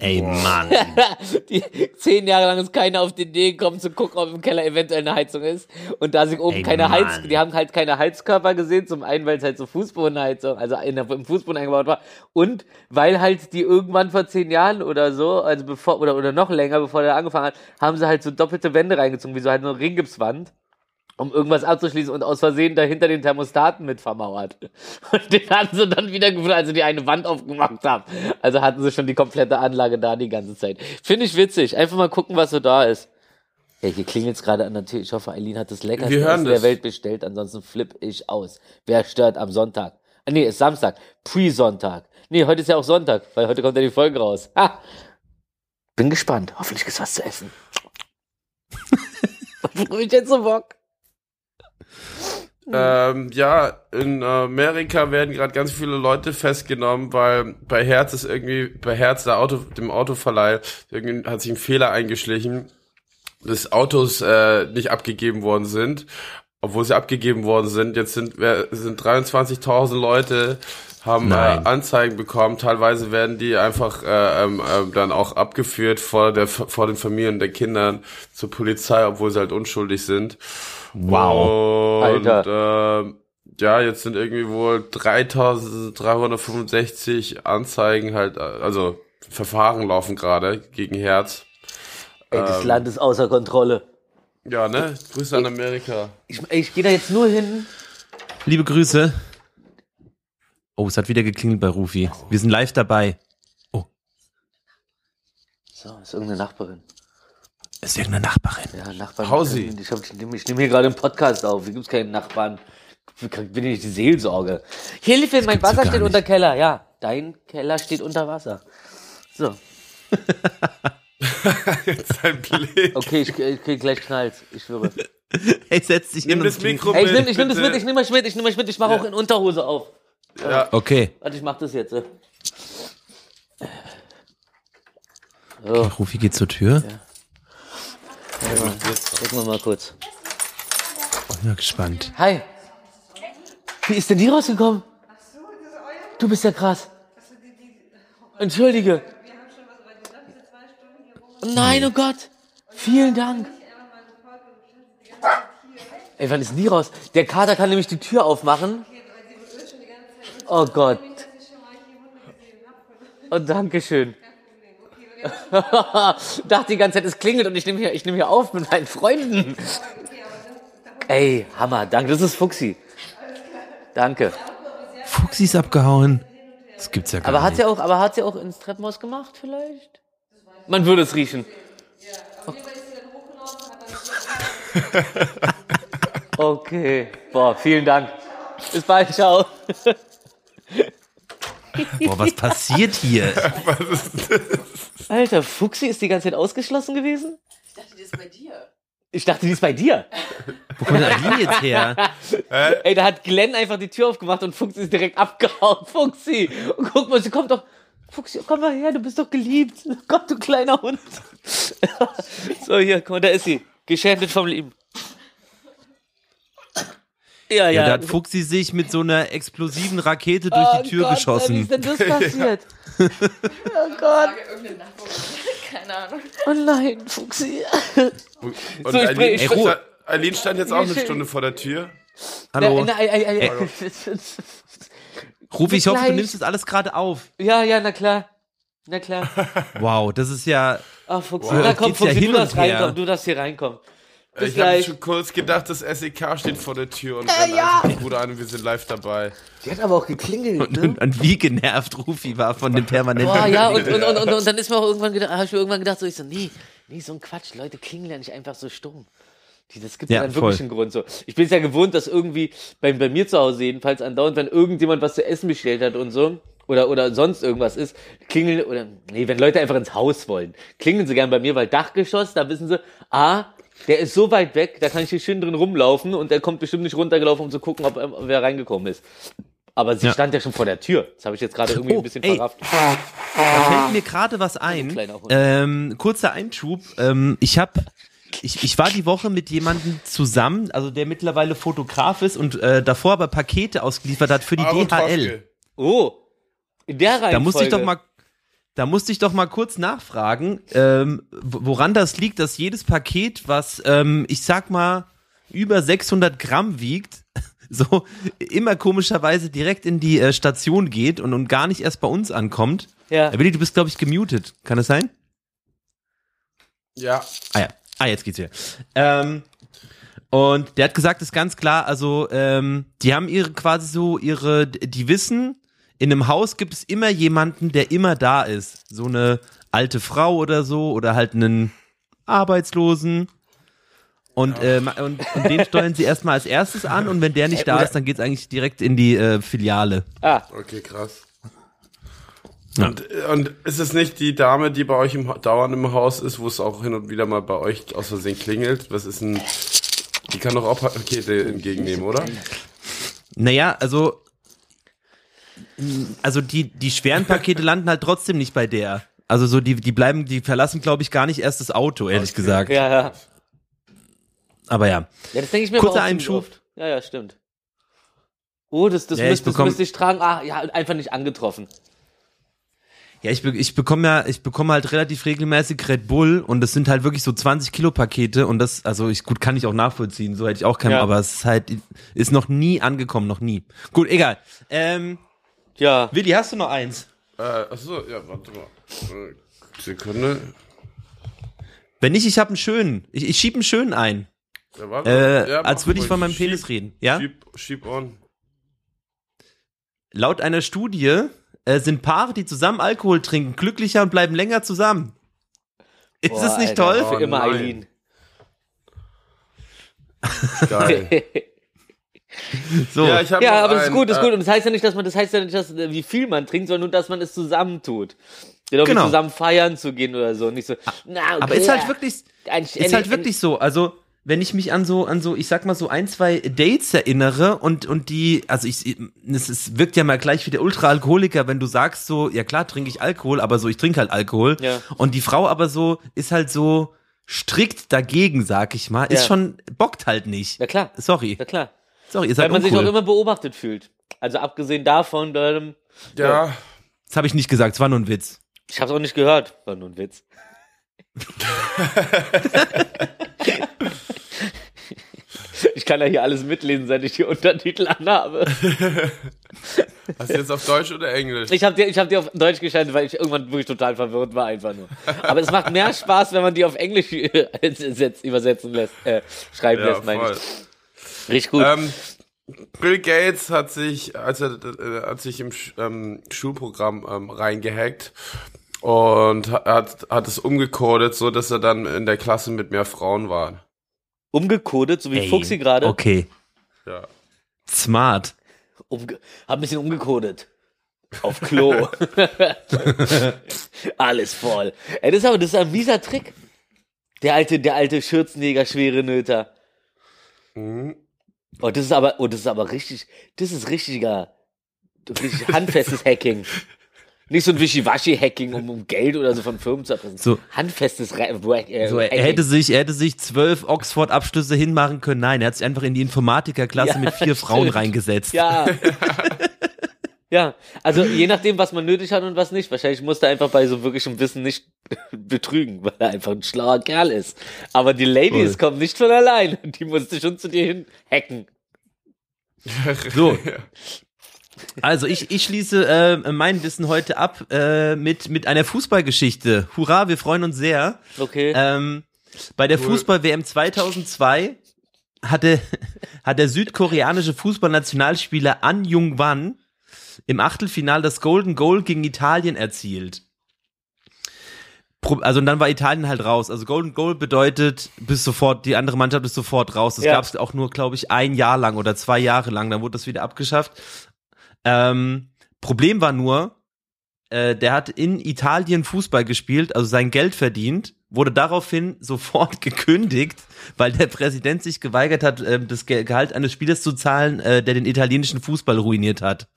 Ey, Mann. die, zehn Jahre lang ist keiner auf die Idee gekommen zu gucken, ob im Keller eventuell eine Heizung ist. Und da sie oben Ey, keine Mann. Heiz, die haben halt keine Heizkörper gesehen, zum einen, weil es halt so Fußbodenheizung, also in der, im Fußboden eingebaut war. Und weil halt die irgendwann vor zehn Jahren oder so, also bevor, oder, oder noch länger, bevor der angefangen hat, haben sie halt so doppelte Wände reingezogen, wie so halt eine Ringgipswand. Um irgendwas abzuschließen und aus Versehen dahinter den Thermostaten mit vermauert. Und den hatten sie dann wieder gefunden, als sie die eine Wand aufgemacht haben. Also hatten sie schon die komplette Anlage da die ganze Zeit. Finde ich witzig. Einfach mal gucken, was so da ist. Ja, hier klingelt's gerade an der Tür. Ich hoffe, Eileen hat das leckerste Essen der. Welt bestellt. Ansonsten flipp ich aus. Wer stört am Sonntag? Ah, nee, ist Samstag. Pre-Sonntag. Nee, heute ist ja auch Sonntag, weil heute kommt ja die Folge raus. Ha! Bin gespannt. Hoffentlich gibt's was zu essen. Freue ich jetzt so Bock. Ähm, ja, in Amerika werden gerade ganz viele Leute festgenommen, weil bei Herz ist irgendwie, bei Herz, der Auto, dem Autoverleih, irgendwie hat sich ein Fehler eingeschlichen, dass Autos äh, nicht abgegeben worden sind, obwohl sie abgegeben worden sind. Jetzt sind, sind 23.000 Leute haben äh. Anzeigen bekommen. Teilweise werden die einfach äh, ähm, ähm, dann auch abgeführt vor der vor den Familien der Kindern zur Polizei, obwohl sie halt unschuldig sind. Wow. Und, Alter. ähm, ja, jetzt sind irgendwie wohl 3365 Anzeigen halt, äh, also Verfahren laufen gerade gegen Herz. Ey, das Land ist außer Kontrolle. Ja, ne? Grüße an Amerika. Ich, ich gehe da jetzt nur hin. Liebe Grüße. Oh, es hat wieder geklingelt bei Rufi. Wir sind live dabei. So, ist irgendeine Nachbarin. Ist irgendeine Nachbarin. Ja, Nachbarn. Hausi. Ich, ich nehme nehm hier gerade einen Podcast auf. Wie gibt's keinen Nachbarn? Wie kann- bin ich die Seelsorge? Hilfe, mein Wasser steht nicht. unter Keller. Ja, dein Keller steht unter Wasser. So, Sein Blick. okay, ich, ich krieg gleich Knalls. Ich schwöre. Hey, setz dich Nimm hin das. Mikro Ey, ich mit, nehm, ich das mit, ich nehm euch mit, ich nehm euch mit. Ich mache auch in Unterhose auf. Ja. Okay. Warte, ich mach das jetzt. äh. Rufi geht zur Tür. Gucken wir mal kurz. Ich bin mal gespannt. Hi. Wie ist denn die rausgekommen? Du bist ja krass. Entschuldige. Nein, oh Gott. Vielen Dank. Ey, wann ist denn die raus? Der Kater kann nämlich die Tür aufmachen. Oh Gott. Oh, danke schön. Dachte die ganze Zeit, es klingelt und ich nehme hier, ich nehme hier auf mit meinen Freunden. Ey, Hammer, danke, das ist Fuchsi. Danke. Fuchsi ist abgehauen. Das gibt's ja gar Aber hat nicht. sie auch, aber hat sie auch ins Treppenhaus gemacht vielleicht? Man würde es riechen. Okay. Boah, vielen Dank. Bis bald, ciao. Boah, was passiert hier? Alter, Fuchsi ist die ganze Zeit ausgeschlossen gewesen? Ich dachte, die ist bei dir. Ich dachte, die ist bei dir. Wo kommt denn die jetzt her? Ey, da hat Glenn einfach die Tür aufgemacht und Fuchsi ist direkt abgehauen. Fuchsi! Und guck mal, sie kommt doch. Fuchsi, komm mal her, du bist doch geliebt. Komm, du kleiner Hund. so, hier, guck mal, da ist sie. Geschändet vom Lieben. Ja, ja. Ja, da hat Fuchsi sich mit so einer explosiven Rakete durch Oh die Tür Gott, Wie geschossen. ist denn das passiert? oh Gott. Keine Ahnung. Oh nein, Fuchsi. Und So, ich Eileen, ich- stand, Eileen stand jetzt auch eine Stunde vor der Tür. Hallo. Na, na, ei. Rufi, ich hoffe, du nimmst das alles gerade auf. Ja, ja, na klar. Na klar. Wow, das ist ja. Ah, Fuchsi. Wow, Na das komm, geht's ja Fuchsi, hin du her. reinkommen. Du darfst hier reinkommen. Bis ich habe schon kurz gedacht, das SEK steht vor der Tür und rennt einfach die Bude an und wir sind live dabei. Die hat aber auch geklingelt, Und, und, und wie genervt Rufi war von dem permanenten. Boah, ja, und, und, und, und, und dann ist mir auch irgendwann gedacht, habe ich mir irgendwann gedacht, so ich so, nee, nee, so ein Quatsch, Leute klingeln ja nicht einfach so stumm. Die, das gibt ja, Ja, dann wirklich voll. einen Grund so. Ich bin es ja gewohnt, dass irgendwie, bei, bei mir zu Hause jedenfalls andauernd, wenn irgendjemand was zu essen bestellt hat und so, oder, oder sonst irgendwas ist, klingeln, oder, nee, wenn Leute einfach ins Haus wollen, klingeln sie gern bei mir, weil Dachgeschoss, da wissen sie, ah, der ist so weit weg, da kann ich hier schön drin rumlaufen und der kommt bestimmt nicht runtergelaufen, um zu gucken, ob, ob wer reingekommen ist. Aber sie Ja. stand ja schon vor der Tür. Das habe ich jetzt gerade irgendwie Oh, ein bisschen ey. verrafft. Da fällt mir gerade was ein. Ähm, kurzer Einschub. Ähm, ich habe ich, ich war die Woche mit jemandem zusammen, also der mittlerweile Fotograf ist und äh, davor aber Pakete ausgeliefert hat für die Aaron DHL. Troschke. Oh, in der Reihenfolge. Da musste ich doch mal, da musste ich doch mal kurz nachfragen, ähm, woran das liegt, dass jedes Paket, was ähm, ich sag mal über 600 Gramm wiegt, so immer komischerweise direkt in die äh, Station geht und, und gar nicht erst bei uns ankommt. Ja. Willi, du bist glaube ich gemutet. Kann das sein? Ja, Ah ja. Ah, jetzt geht's wieder. Ähm, und der hat gesagt, ist ganz klar, also ähm, die haben ihre quasi so ihre, die wissen, in einem Haus gibt es immer jemanden, der immer da ist. So eine alte Frau oder so oder halt einen Arbeitslosen. Und, ähm, und, und den steuern sie erstmal als erstes an und wenn der nicht da ist, dann geht's eigentlich direkt in die äh, Filiale. Ah, okay, krass. Ja. Und, und ist es nicht die Dame, die bei euch im, dauernd im Haus ist, wo es auch hin und wieder mal bei euch aus Versehen klingelt? Was ist ein... Die kann doch auch Pakete entgegennehmen, oder? Naja, also also die, die schweren Pakete landen halt trotzdem nicht bei der. Also so, die, die bleiben, die verlassen, glaube ich, gar nicht erst das Auto, ehrlich Okay. gesagt. ja, ja. Aber ja. Ja, das denke ich mir Kurzer Einschub. Ja, ja, stimmt. Oh, das, das, Ja, ich müsste, das müsste ich tragen. Ah, ja, einfach nicht angetroffen. Ja, ich, be ich bekomme ja, ich bekomme halt relativ regelmäßig Red Bull und das sind halt wirklich so 20 Kilo Pakete und das, also ich, gut, kann ich auch nachvollziehen, so hätte ich auch keinen, Ja. aber es ist halt, ist noch nie angekommen, noch nie. Gut, egal. Ähm, Ja. Willi, hast du noch eins? Äh, achso, ja, warte mal. Äh, Sekunde. Wenn nicht, ich habe einen schönen. Ich, ich schieb einen schönen ein. Ja, warte. Äh, Ja, als würde ich von meinem Schieb- Penis reden, ja? Schieb, schieb on. Laut einer Studie äh, sind Paare, die zusammen Alkohol trinken, glücklicher und bleiben länger zusammen. Ist Boah, das nicht Alter, toll? Für immer nein. Eileen. Geil. So. Ja, ich ja, aber das ist gut, das ist äh, gut. Und das heißt ja nicht, dass man, das heißt ja nicht, dass, äh, wie viel man trinkt, sondern nur, dass man es zusammen tut. Genau, Genau. zusammen feiern zu gehen oder so. Nicht so, na, okay, aber ist halt wirklich, ein, ist halt wirklich so. Also, wenn ich mich an so, an so, ich sag mal so ein, zwei Dates erinnere und, und die, also ich, es, es wirkt ja mal gleich wie der Ultraalkoholiker, wenn du sagst so, ja klar trinke ich Alkohol, aber so, ich trinke halt Alkohol. Ja. Und die Frau aber so, ist halt so strikt dagegen, sag ich mal, ist Ja. schon, bockt halt nicht. Na klar, Sorry. na klar. Sorry, ihr Weil seid man sich auch uncool. immer beobachtet fühlt. Also abgesehen davon, ähm, Ja, Das habe ich nicht gesagt, es war nur ein Witz. ich hab's auch nicht gehört. War nur ein Witz. ich kann ja hier alles mitlesen, seit ich die Untertitel anhabe. hast du jetzt auf Deutsch oder Englisch? Ich habe die, ich hab die auf Deutsch geschaltet, weil ich irgendwann wirklich total verwirrt war, einfach nur. Aber es macht mehr Spaß, wenn man die auf Englisch setz- übersetzen lässt, äh, schreiben ja, lässt, meine ich. Richtig gut. Ähm, Bill Gates hat sich, als er äh, hat sich im ähm, Schulprogramm ähm, reingehackt und hat, hat es umgecodet, so dass er dann in der Klasse mit mehr Frauen war. Umgecodet, so wie Fuchsi gerade. Okay. Ja. Smart. Umge hab ein bisschen umgecodet. Auf Klo. Alles voll. Ey, das ist aber, das ist ein mieser Trick. Der alte, der alte Schürzenjäger, schwere Nöter. Mhm. Oh, das ist aber, oh, das ist aber richtig, das ist richtiger, richtig handfestes Hacking. Nicht so ein Wischiwaschi-Hacking, um, um Geld oder so von Firmen zu erpressen. So. Handfestes Re äh, So, er Hacking. hätte sich, er hätte sich zwölf Oxford-Abschlüsse hinmachen können. Nein, er hat sich einfach in die Informatikerklasse Ja, mit vier Frauen stimmt. reingesetzt. Ja. ja, also je nachdem, was man nötig hat und was nicht. Wahrscheinlich musste er einfach bei so wirklichem Wissen nicht betrügen, weil er einfach ein schlauer Kerl ist. Aber die Ladies kommen nicht von allein. Die musste schon zu dir hin hacken. So. Also ich, ich schließe äh, mein Wissen heute ab äh, mit, mit einer Fußballgeschichte. Hurra, wir freuen uns sehr. Okay. Ähm, bei der Fußball-WM 2002 hatte, hat der südkoreanische Fußballnationalspieler An Jung-wan im Achtelfinal das Golden Goal gegen Italien erzielt. Also und dann war Italien halt raus. Also Golden Goal bedeutet bis sofort, die andere Mannschaft ist sofort raus. Das Ja. gab es auch nur, glaube ich, ein Jahr lang oder zwei Jahre lang. Dann wurde das wieder abgeschafft. Ähm, Problem war nur, äh, der hat in Italien Fußball gespielt, also sein Geld verdient, wurde daraufhin sofort gekündigt, weil der Präsident sich geweigert hat, äh, das Ge Gehalt eines Spielers zu zahlen, äh, der den italienischen Fußball ruiniert hat.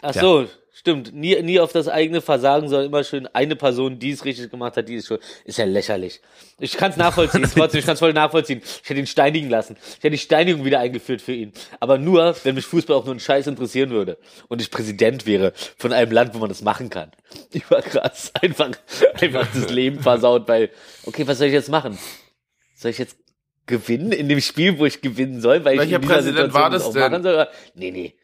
Ach so, stimmt. Nie, nie auf das eigene Versagen, sondern immer schön eine Person, die es richtig gemacht hat, die ist schon, ist ja lächerlich. Ich kann es nachvollziehen, trotzdem, ich kann es voll nachvollziehen. Ich hätte ihn steinigen lassen. Ich hätte die Steinigung wieder eingeführt für ihn. Aber nur, wenn mich Fußball auch nur einen Scheiß interessieren würde und ich Präsident wäre von einem Land, wo man das machen kann. Überkrass. Einfach, einfach das Leben versaut, weil, okay, was soll ich jetzt machen? Soll ich jetzt gewinnen in dem Spiel, wo ich gewinnen soll, weil ich Welcher in dieser Präsident war Situation das auch denn? machen soll? Nee, nee.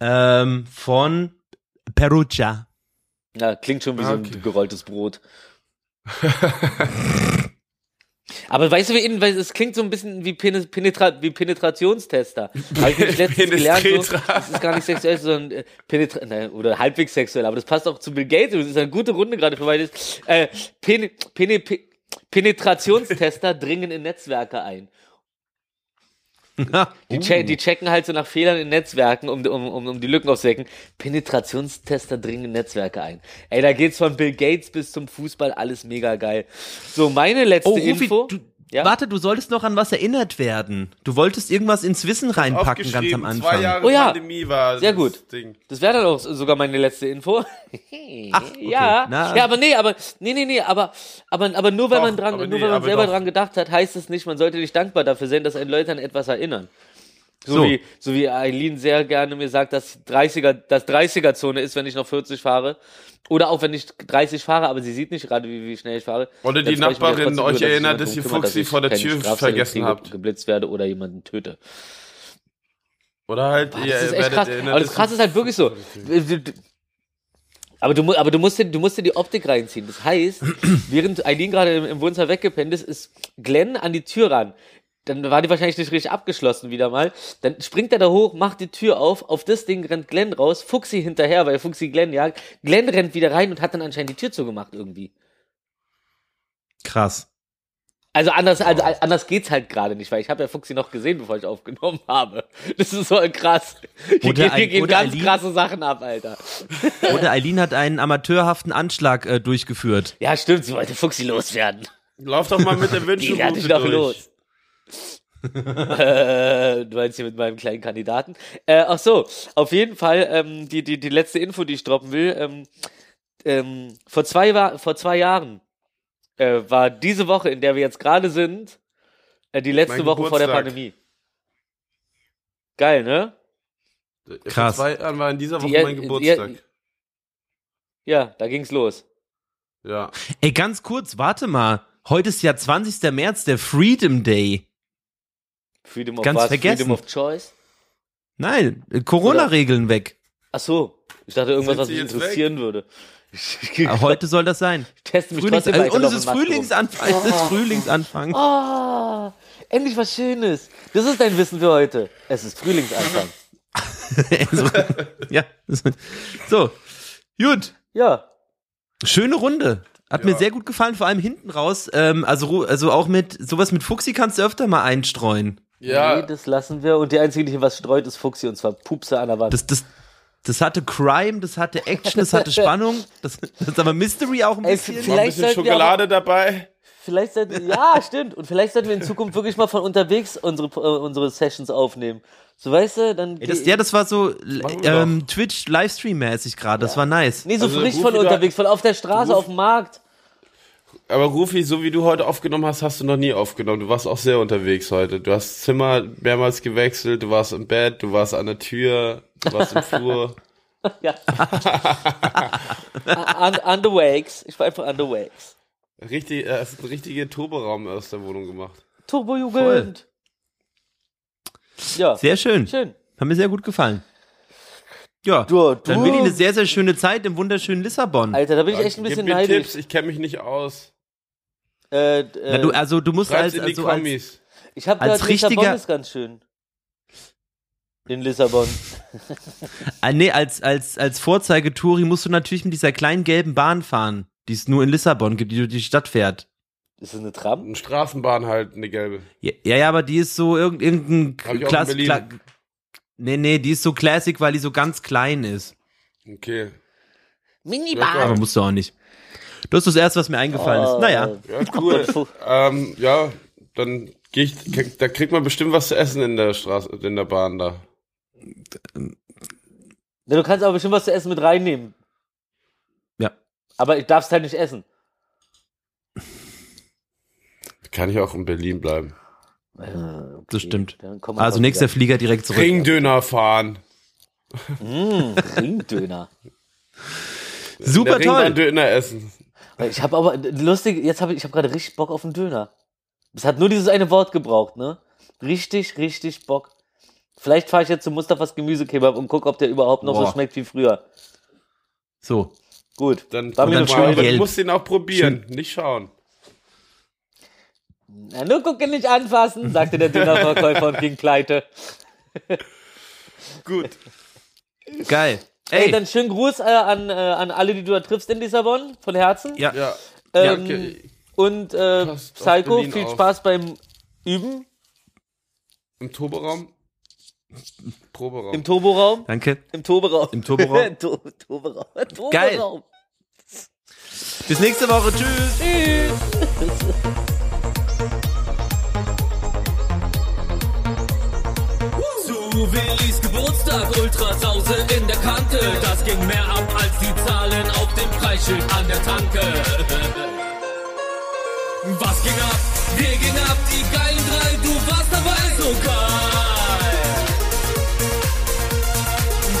Ähm, von Perugia. Ja, klingt schon wie so Okay. ein gerolltes Brot. Aber weißt du, wie innen, weil es klingt so ein bisschen wie, Penetra wie Penetrationstester. Habe ich nämlich letztens gelernt, so, das ist gar nicht sexuell, sondern äh, Penetra nein, oder halbwegs sexuell, aber das passt auch zu Bill Gates, das ist eine gute Runde gerade für beides. Äh, Pene Pene Pe Penetrationstester dringen in Netzwerke ein. Die, che die checken halt so nach Fehlern in Netzwerken, um, um, um, um die Lücken aufzudecken. Penetrationstester dringen in Netzwerke ein. Ey, da geht's von Bill Gates bis zum Fußball, alles mega geil. So, meine letzte Oh, Rufi, Info. du, Ja? warte, du solltest noch an was erinnert werden. Du wolltest irgendwas ins Wissen reinpacken ganz am Aufgeschrieben, Zwei Anfang. Jahre Oh ja. Pandemie war Sehr gut. Ding. Das wäre dann auch sogar meine letzte Info. Ach, okay. Ja, Na, ja, aber nee, aber nee, nee, nee, aber aber aber nur weil Doch, man dran, nur nee, weil man selber doch. dran gedacht hat, heißt es nicht, man sollte nicht dankbar dafür sein, dass einen Leute an etwas erinnern. So, So. wie so wie Eileen sehr gerne mir sagt, dass 30er das 30er Zone ist, wenn ich noch 40 fahre oder auch wenn ich 30 fahre, aber sie sieht nicht gerade wie, wie schnell ich fahre. Oder die Nachbarin euch nur, erinnert, dass drum ihr Fuchsi vor der Tür vergessen habt. geblitzt werde oder jemanden töte. Oder halt, ihr Das ist echt krass. erinnert, Aber das dass krass ist halt wirklich so. Aber du, aber du musst dir, du musst dir die Optik reinziehen. Das heißt, während Eileen gerade im, im Wohnzimmer weggepennt ist, ist Glenn an die Tür ran. Dann war die wahrscheinlich nicht richtig abgeschlossen wieder mal. Dann springt er da hoch, macht die Tür auf, auf das Ding rennt Glenn raus, Fuchsi hinterher, weil Fuchsi Glenn jagt. Glenn rennt wieder rein und hat dann anscheinend die Tür zugemacht irgendwie. Krass. Also anders, also anders geht's halt gerade nicht, weil ich habe ja Fuchsi noch gesehen, bevor ich aufgenommen habe. Das ist so krass. Hier, gehen, hier ein- gehen ganz Eileen- krasse Sachen ab, Alter. Oder Eileen hat einen amateurhaften Anschlag äh, durchgeführt. Ja, stimmt, sie wollte Fuchsi loswerden. Lauf doch mal mit der Die werde ich Wünschelroute noch durch. los. äh, du meinst hier mit meinem kleinen Kandidaten. Äh, ach so, auf jeden Fall, ähm, die, die, die letzte Info, die ich droppen will, ähm, ähm, vor, zwei, vor zwei Jahren äh, war diese Woche, in der wir jetzt gerade sind, äh, die letzte Mein Woche vor der Geburtstag. Pandemie. Geil, ne? Krass. Vor zwei Jahren war in dieser Woche Die- mein Geburtstag. Ja, da ging's los. Ja. Ey, ganz kurz, warte mal. Heute ist ja 20. März, der Freedom Day. Freedom of Ganz was? vergessen. Freedom of Choice? Nein, Corona-Regeln weg. Ach so, ich dachte irgendwas, was mich interessieren würde. Ich Aber heute soll das sein. teste mich Frühlings trotzdem weiter und es mit ist Maske rum. Frühlingsanfang. Es ist Frühlingsanfang. Oh, endlich was Schönes. Das ist dein Wissen für heute. Es ist Frühlingsanfang. so, ja. So, gut. Ja. Schöne Runde. Hat mir sehr gut gefallen, vor allem hinten raus. Ähm, also, also auch mit sowas mit Fuchsi kannst du öfter mal einstreuen. Ja, Nee, das lassen wir. Und die einzige, die hier was streut, ist Fuchsi und zwar Pupse an der Wand. Das, das, das hatte Crime, das hatte Action, das hatte Spannung, das, das ist aber Mystery auch ein Ey, bisschen. war ein vielleicht bisschen Schokolade dabei. Vielleicht sollten, ja, stimmt. Und vielleicht sollten wir in Zukunft wirklich mal von unterwegs unsere, äh, unsere Sessions aufnehmen. So, weißt du, dann. Ey, das, ja, das war so ähm, Twitch-Livestream-mäßig gerade, das war nice. nee, so also frisch von unterwegs, von auf der Straße, Ruf- auf dem Markt. Aber Rufi, so wie du heute aufgenommen hast, hast du noch nie aufgenommen. Du warst auch sehr unterwegs heute. Du hast Zimmer mehrmals gewechselt, du warst im Bett, du warst an der Tür, du warst im Flur. Ja. Un underwakes. Ich war einfach underwakes. Richtig, äh, hast einen richtigen Turboraum aus der Wohnung gemacht. Turbo-Jugend. Ja, Sehr schön. schön. Hat mir sehr gut gefallen. Ja, Du, dann du- Willi eine sehr, sehr schöne Zeit im wunderschönen Lissabon. Alter, da bin ich echt ein Gib bisschen mir neidisch. Tipps, ich kenne mich nicht aus. Äh, Na, äh, du, also du musst als, in die also als, ich habe als gehört, Lissabon richtiger- ist ganz schön. In Lissabon. äh, nee, als, als, als Vorzeigetouri musst du natürlich mit dieser kleinen gelben Bahn fahren, die es nur in Lissabon gibt, die durch die Stadt fährt. Ist das eine Tram? Eine Straßenbahn halt, eine gelbe. Ja, ja, aber die ist so irgend, irgendein Hab ich auch in Klass. Kla Nee, nee, die ist so classic, weil die so ganz klein ist. Okay. Minibar. Aber musst du auch nicht. Das ist das erste, was mir eingefallen ist. Naja, Ja, cool. Gott, ähm, ja, dann geh ich, da kriegt man bestimmt was zu essen in der Straße, in der Bahn da. Na, du kannst aber bestimmt was zu essen mit reinnehmen. ja. Aber ich darf es halt nicht essen. Kann ich auch in Berlin bleiben. Okay, Das stimmt. Also nächster Flieger direkt zurück. Ringdöner fahren. Mm, Ringdöner. Super toll. Ringbahn-Döner essen. Ich habe aber lustig, jetzt habe ich, ich habe gerade richtig Bock auf einen Döner. Es hat nur dieses eine Wort gebraucht, ne? Richtig, richtig Bock. Vielleicht fahre ich jetzt zu Mustafas Gemüsekebab und guck, ob der überhaupt noch so Boah. schmeckt wie früher. So. Gut. Dann, War mir dann schön aber Freude. du gelb. musst den auch probieren, nicht schauen. Na, nur gucken, nicht anfassen, sagte der Dönerverkäufer und ging pleite. Gut. Geil. Ey, hey, dann schönen Gruß äh, an, äh, an alle, die du da triffst in Lissabon, von Herzen. Ja. ja. Ähm, okay. Und äh, Psycho, viel auf. Spaß beim Üben. Im Turberaum. Proberaum. Im Turboraum. Danke. Im Turboraum. Im Turboraum. to Turboraum. Turboraum. Geil. Bis nächste Woche. Tschüss. Tschüss. du Willis Geburtstag, Ultrasause in der Kante. Das ging mehr ab als die Zahlen auf dem Preisschild an der Tanke. Was ging ab? Wir gingen ab, die geilen drei, du warst dabei, so geil.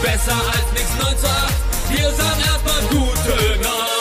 Besser als nix 9 zu 8, wir sagen erstmal gute Nacht.